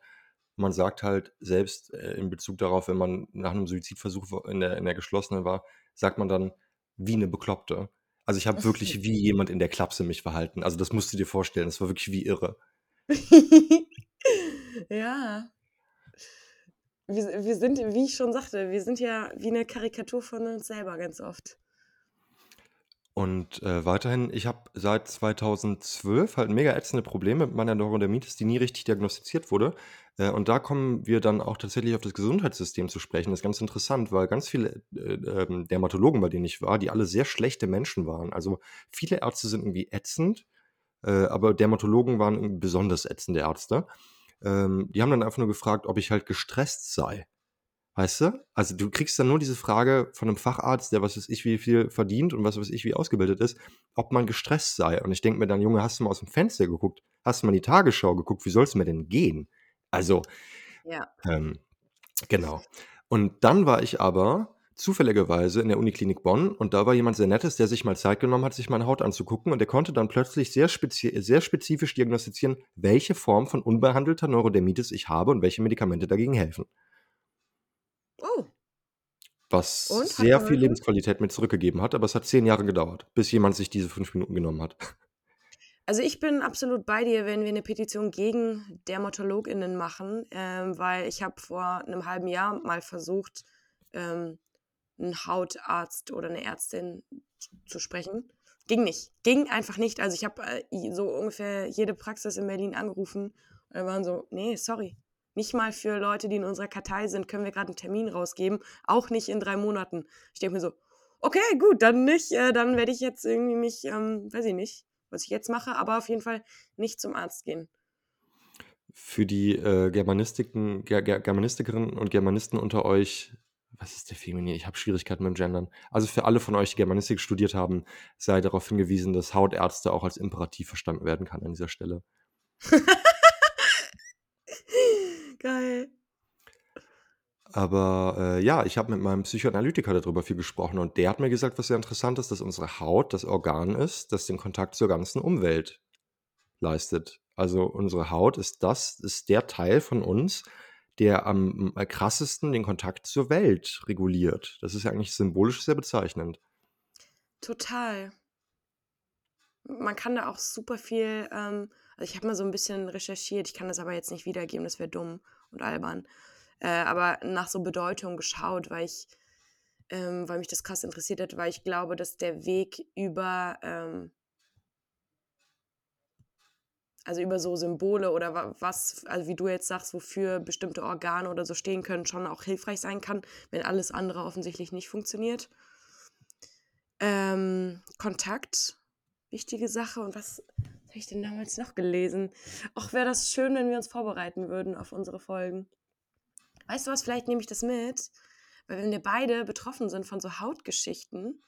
man sagt halt selbst äh, in Bezug darauf, wenn man nach einem Suizidversuch in der, in der geschlossenen war, sagt man dann wie eine Bekloppte. Also ich habe wirklich wie jemand in der Klapse mich verhalten. Also das musst du dir vorstellen. Das war wirklich wie irre. ja. Wir, wir sind, wie ich schon sagte, wir sind ja wie eine Karikatur von uns selber ganz oft. Und äh, weiterhin, ich habe seit 2012 halt mega ätzende Probleme mit meiner Neurodermitis, die nie richtig diagnostiziert wurde. Äh, und da kommen wir dann auch tatsächlich auf das Gesundheitssystem zu sprechen. Das ist ganz interessant, weil ganz viele äh, ähm, Dermatologen, bei denen ich war, die alle sehr schlechte Menschen waren. Also viele Ärzte sind irgendwie ätzend, äh, aber Dermatologen waren besonders ätzende Ärzte. Ähm, die haben dann einfach nur gefragt, ob ich halt gestresst sei. Weißt du? Also du kriegst dann nur diese Frage von einem Facharzt, der was weiß ich wie viel verdient und was weiß ich wie ausgebildet ist, ob man gestresst sei. Und ich denke mir dann, Junge, hast du mal aus dem Fenster geguckt? Hast du mal die Tagesschau geguckt? Wie soll es mir denn gehen? Also, Ja. ähm, genau. Und dann war ich aber zufälligerweise in der Uniklinik Bonn und da war jemand sehr Nettes, der sich mal Zeit genommen hat, sich meine Haut anzugucken und der konnte dann plötzlich sehr, spezi sehr spezifisch diagnostizieren, welche Form von unbehandelter Neurodermitis ich habe und welche Medikamente dagegen helfen. Oh. Was sehr viel Lebensqualität mir zurückgegeben hat, aber es hat zehn Jahre gedauert, bis jemand sich diese fünf Minuten genommen hat. Also ich bin absolut bei dir, wenn wir eine Petition gegen DermatologInnen machen, ähm, weil ich habe vor einem halben Jahr mal versucht, ähm, einen Hautarzt oder eine Ärztin zu sprechen. Ging nicht. Ging einfach nicht. Also ich habe äh, so ungefähr jede Praxis in Berlin angerufen und dann waren so, nee, sorry. Nicht mal für Leute, die in unserer Kartei sind, können wir gerade einen Termin rausgeben. Auch nicht in drei Monaten. Ich denke mir so, Okay, gut, dann nicht. Äh, dann werde ich jetzt irgendwie mich, ähm, weiß ich nicht, was ich jetzt mache, aber auf jeden Fall nicht zum Arzt gehen. Für die äh, Germanistiken, Ger Ger Germanistikerinnen und Germanisten unter euch, was ist der Feminin? Ich habe Schwierigkeiten mit dem Gendern. Also für alle von euch, die Germanistik studiert haben, sei darauf hingewiesen, dass Hautärzte auch als Imperativ verstanden werden kann an dieser Stelle. Geil. Aber äh, ja, ich habe mit meinem Psychoanalytiker darüber viel gesprochen und der hat mir gesagt, was sehr interessant ist, dass unsere Haut das Organ ist, das den Kontakt zur ganzen Umwelt leistet. Also unsere Haut ist das, ist der Teil von uns, der am krassesten den Kontakt zur Welt reguliert. Das ist ja eigentlich symbolisch sehr bezeichnend. Total. Man kann da auch super viel, ähm, also ich habe mal so ein bisschen recherchiert, ich kann das aber jetzt nicht wiedergeben, das wäre dumm und albern. Äh, aber nach so Bedeutung geschaut, weil ich, ähm, weil mich das krass interessiert hat, weil ich glaube, dass der Weg über ähm, also über so Symbole oder was, also wie du jetzt sagst, wofür bestimmte Organe oder so stehen können, schon auch hilfreich sein kann, wenn alles andere offensichtlich nicht funktioniert. Ähm, Kontakt, wichtige Sache. Und was habe ich denn damals noch gelesen? Ach, wäre das schön, wenn wir uns vorbereiten würden auf unsere Folgen. Weißt du was, vielleicht nehme ich das mit, weil wenn wir beide betroffen sind von so Hautgeschichten,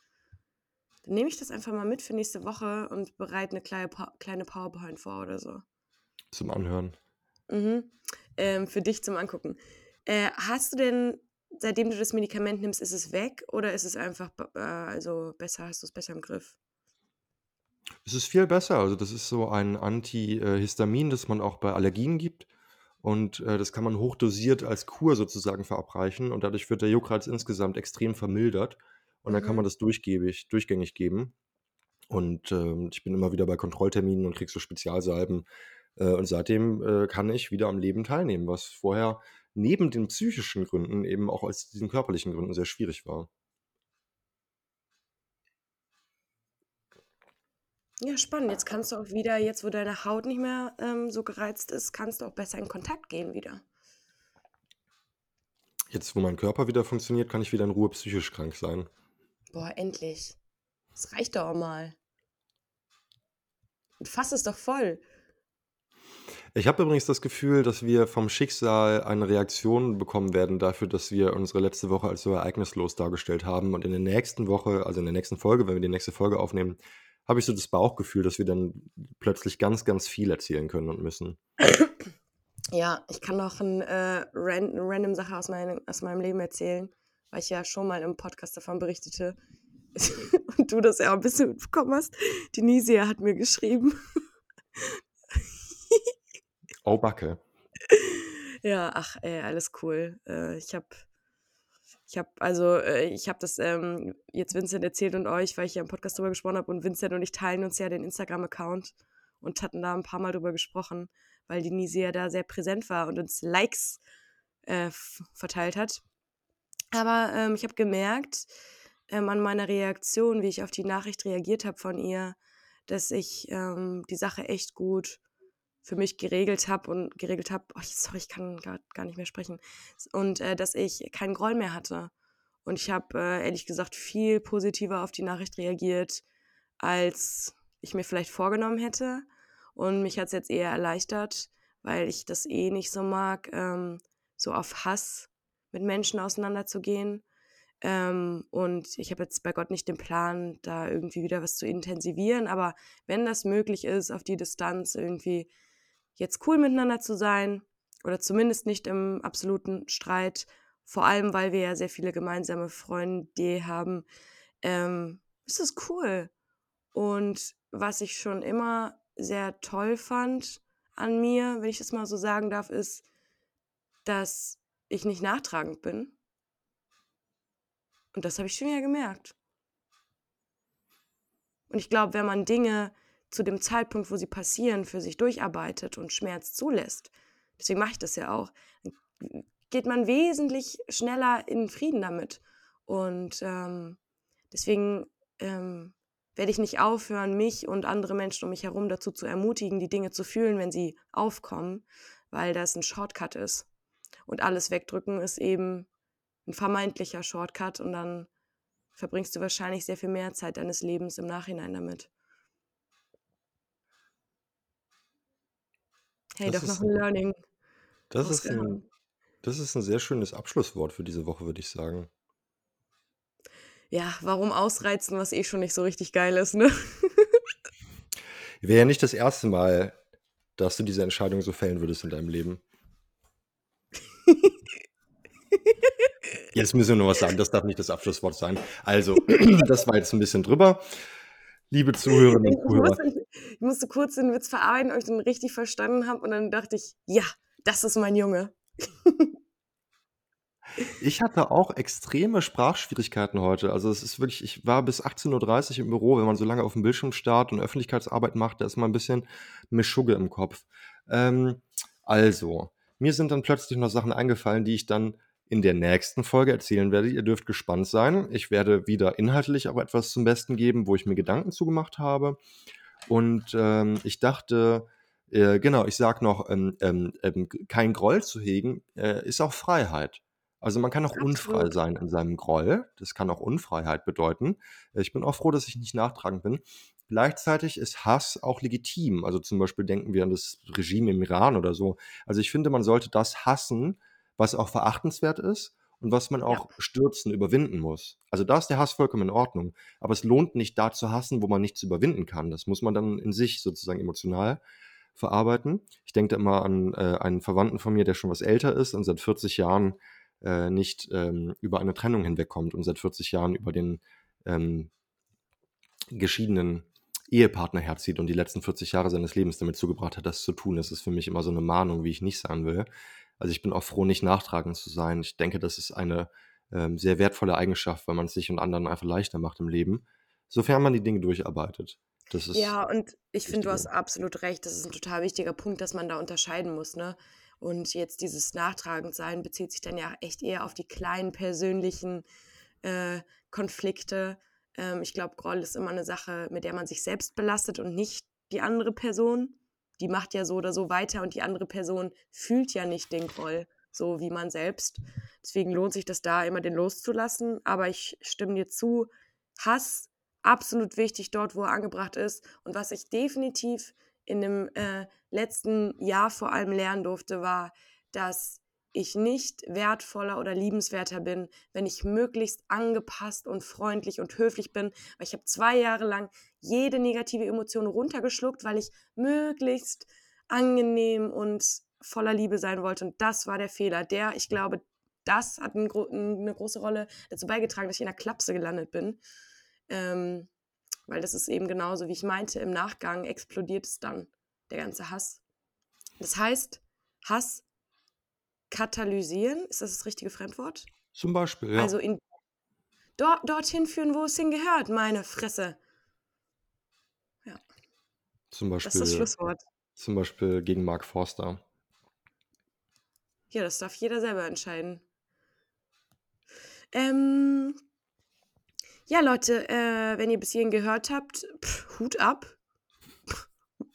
dann nehme ich das einfach mal mit für nächste Woche und bereite eine kleine, kleine PowerPoint vor oder so. Zum Anhören. Mhm. Ähm, für dich zum Angucken. Äh, hast du denn, seitdem du das Medikament nimmst, ist es weg oder ist es einfach äh, also besser, hast du es besser im Griff? Es ist viel besser. Also das ist so ein Antihistamin, das man auch bei Allergien gibt. Und äh, das kann man hochdosiert als Kur sozusagen verabreichen. Und dadurch wird der Juckreiz insgesamt extrem vermildert. Und dann kann man mhm. das durchgängig, durchgängig geben. Und ähm, ich bin immer wieder bei Kontrollterminen und krieg so Spezialsalben. Äh, und seitdem äh, kann ich wieder am Leben teilnehmen, was vorher neben den psychischen Gründen eben auch aus diesen körperlichen Gründen sehr schwierig war. Ja, spannend. Jetzt kannst du auch wieder, jetzt wo deine Haut nicht mehr ähm, so gereizt ist, kannst du auch besser in Kontakt gehen wieder. Jetzt, wo mein Körper wieder funktioniert, kann ich wieder in Ruhe psychisch krank sein. Boah, endlich. Das reicht doch auch mal. Fass es doch voll. Ich habe übrigens das Gefühl, dass wir vom Schicksal eine Reaktion bekommen werden dafür, dass wir unsere letzte Woche als so ereignislos dargestellt haben. Und in der nächsten Woche, also in der nächsten Folge, wenn wir die nächste Folge aufnehmen, habe ich so das Bauchgefühl, dass wir dann plötzlich ganz, ganz viel erzählen können und müssen. Ja, ich kann noch ein, äh, ran eine random Sache aus, mein, aus meinem Leben erzählen weil ich ja schon mal im Podcast davon berichtete und du das ja auch ein bisschen mitbekommen hast. Die Nisia hat mir geschrieben. oh, Backe. Ja, ach, ey, alles cool. Äh, ich habe ich habe also äh, ich habe das ähm, jetzt Vincent erzählt und euch, weil ich ja im Podcast darüber gesprochen habe und Vincent und ich teilen uns ja den Instagram Account und hatten da ein paar Mal drüber gesprochen, weil die Nisia da sehr präsent war und uns Likes äh, verteilt hat. Aber ähm, ich habe gemerkt ähm, an meiner Reaktion, wie ich auf die Nachricht reagiert habe von ihr, dass ich ähm, die Sache echt gut für mich geregelt habe und geregelt habe, oh, sorry, ich kann gar, gar nicht mehr sprechen, und äh, dass ich keinen Groll mehr hatte. Und ich habe äh, ehrlich gesagt viel positiver auf die Nachricht reagiert, als ich mir vielleicht vorgenommen hätte. Und mich hat es jetzt eher erleichtert, weil ich das eh nicht so mag, ähm, so auf Hass mit Menschen auseinanderzugehen. Ähm, und ich habe jetzt bei Gott nicht den Plan, da irgendwie wieder was zu intensivieren, aber wenn das möglich ist, auf die Distanz irgendwie jetzt cool miteinander zu sein oder zumindest nicht im absoluten Streit, vor allem weil wir ja sehr viele gemeinsame Freunde haben, ähm, ist das cool. Und was ich schon immer sehr toll fand an mir, wenn ich das mal so sagen darf, ist, dass ich nicht nachtragend bin. Und das habe ich schon wieder gemerkt. Und ich glaube, wenn man Dinge zu dem Zeitpunkt, wo sie passieren, für sich durcharbeitet und Schmerz zulässt, deswegen mache ich das ja auch, geht man wesentlich schneller in Frieden damit. Und ähm, deswegen ähm, werde ich nicht aufhören, mich und andere Menschen um mich herum dazu zu ermutigen, die Dinge zu fühlen, wenn sie aufkommen, weil das ein Shortcut ist. Und alles wegdrücken ist eben ein vermeintlicher Shortcut und dann verbringst du wahrscheinlich sehr viel mehr Zeit deines Lebens im Nachhinein damit. Hey, Das doch noch ist ein Learning das ist 'n rausgehauen. das ist 'n sehr schönes Abschlusswort für diese Woche, würde ich sagen. Ja, warum ausreizen, was eh schon nicht so richtig geil ist, ne? Wäre ja nicht das erste Mal, dass du diese Entscheidung so fällen würdest in deinem Leben. Jetzt müssen wir noch was sagen, das darf nicht das Abschlusswort sein. Also, das war jetzt 'n bisschen drüber. Liebe Zuhörerinnen und Ich Zuhörer musste ich musste kurz den Witz verarbeiten, ob ich den richtig verstanden habe und dann dachte ich: „Ja, das ist mein Junge.“ Ich hatte auch extreme Sprachschwierigkeiten heute. Also, es ist wirklich ich war bis 18:30 im Büro. Wenn man so lange aufm Bildschirm starrt und Öffentlichkeitsarbeit macht, da ist man 'n bisschen Mischugge im Kopf. Ähm, also, mir sind dann plötzlich noch Sachen eingefallen, die ich dann in der nächsten Folge erzählen werde. Ihr dürft gespannt sein. Ich werde wieder inhaltlich auch etwas zum Besten geben, wo ich mir Gedanken zu gemacht habe. Und, ähm, ich dachte äh, genau, ich sage noch, ähm, ähm, ähm, kein Groll zu hegen, äh, ist auch Freiheit. Also, man kann auch unfrei Absolut. sein in seinem Groll. Das kann auch Unfreiheit bedeuten. Äh, ich bin auch froh, dass ich nicht nachtragend bin. Gleichzeitig ist Hass auch legitim. Also, zum Beispiel denken wir an das Regime im Iran oder so. Also, ich finde, man sollte das hassen, was auch verachtenswert ist und was man Ja. auch stürzen, überwinden muss. Also, da ist der Hass vollkommen in Ordnung. Aber es lohnt nicht, da zu hassen, wo man nichts überwinden kann. Das muss man dann in sich sozusagen emotional verarbeiten. Ich denke da immer an, äh, einen Verwandten von mir, der schon was älter ist und seit 40 Jahren, äh, nicht, ähm, über eine Trennung hinwegkommt und seit 40 Jahren über den, ähm geschiedenen Ehepartner herzieht und die letzten 40 Jahre seines Lebens damit zugebracht hat, das zu tun. Das ist für mich immer so 'ne Mahnung, wie ich nicht sein will. Also, ich bin auch froh, nicht nachtragend zu sein. Ich denke, das ist eine, ähm, sehr wertvolle Eigenschaft, weil man's sich und anderen einfach leichter macht im Leben, sofern man die Dinge durcharbeitet. Das ist Ja, und ich finde, du hast absolut recht. Das ist 'n total wichtiger Punkt, dass man da unterscheiden muss, ne? Und jetzt dieses Nachtragend-Sein bezieht sich dann ja echt eher auf die kleinen persönlichen, äh, Konflikte. Ähm, ich glaube, Groll ist immer 'ne Sache, mit der man sich selbst belastet und nicht die andere Person. Die macht ja so oder so weiter und die andere Person fühlt ja nicht den Groll so wie man selbst. Deswegen lohnt sich das da immer, den loszulassen. Aber ich stimme dir zu, Hass absolut wichtig dort, wo er angebracht ist. Und was ich definitiv in dem, äh, letzten Jahr vor allem lernen durfte, war, dass ich nicht wertvoller oder liebenswerter bin, wenn ich möglichst angepasst und freundlich und höflich bin. Weil ich habe 2 Jahre lang jede negative Emotion runtergeschluckt, weil ich möglichst angenehm und voller Liebe sein wollte. Und das war der Fehler. Der ich glaube, das hat 'n gro 'n 'ne große Rolle dazu beigetragen, dass ich in der Klapse gelandet bin. Ähm, weil das ist eben genauso, wie ich meinte, im Nachgang explodiert es dann, der ganze Hass. Das heißt, Hass katalysieren, ist das das richtige Fremdwort? Zum Beispiel, ja. Also, in dort dorthin führen, wo es hingehört, meine Fresse. Ja. Zum Das ist das Beispiel Schlusswort. zum Beispiel gegen Mark Forster. Ja, das darf jeder selber entscheiden. Ähm ja, Leute, äh, wenn ihr bis hierhin gehört habt, pff, Hut ab.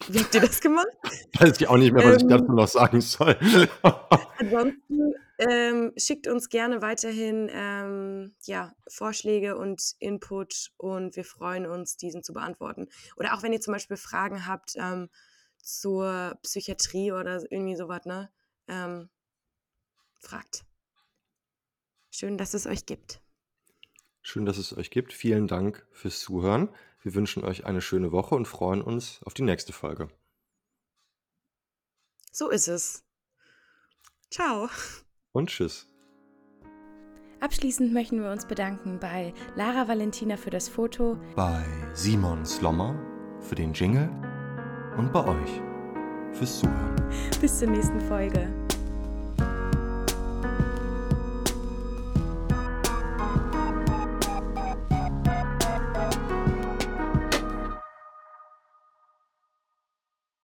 Wie habt ihr das gemacht? Weiß ich auch nicht mehr, was ich dazu Ähm noch sagen soll. Ansonsten, ähm, schickt uns gerne weiterhin, ähm, ja, Vorschläge und Input und wir freuen uns, diesen zu beantworten. Oder auch wenn ihr zum Beispiel Fragen habt, ähm, zur Psychiatrie oder irgendwie so was, ne? Ähm, fragt. Schön, dass es euch gibt. Schön, dass es euch gibt. Vielen Dank fürs Zuhören. Wir wünschen euch eine schöne Woche und freuen uns auf die nächste Folge. So ist es. Tschau. Und tschüss. Abschließend möchten wir uns bedanken bei Lara Valentina für das Foto, Bei Simon Slommer für den Jingle und bei euch fürs Zuhören. Bis zur nächsten Folge.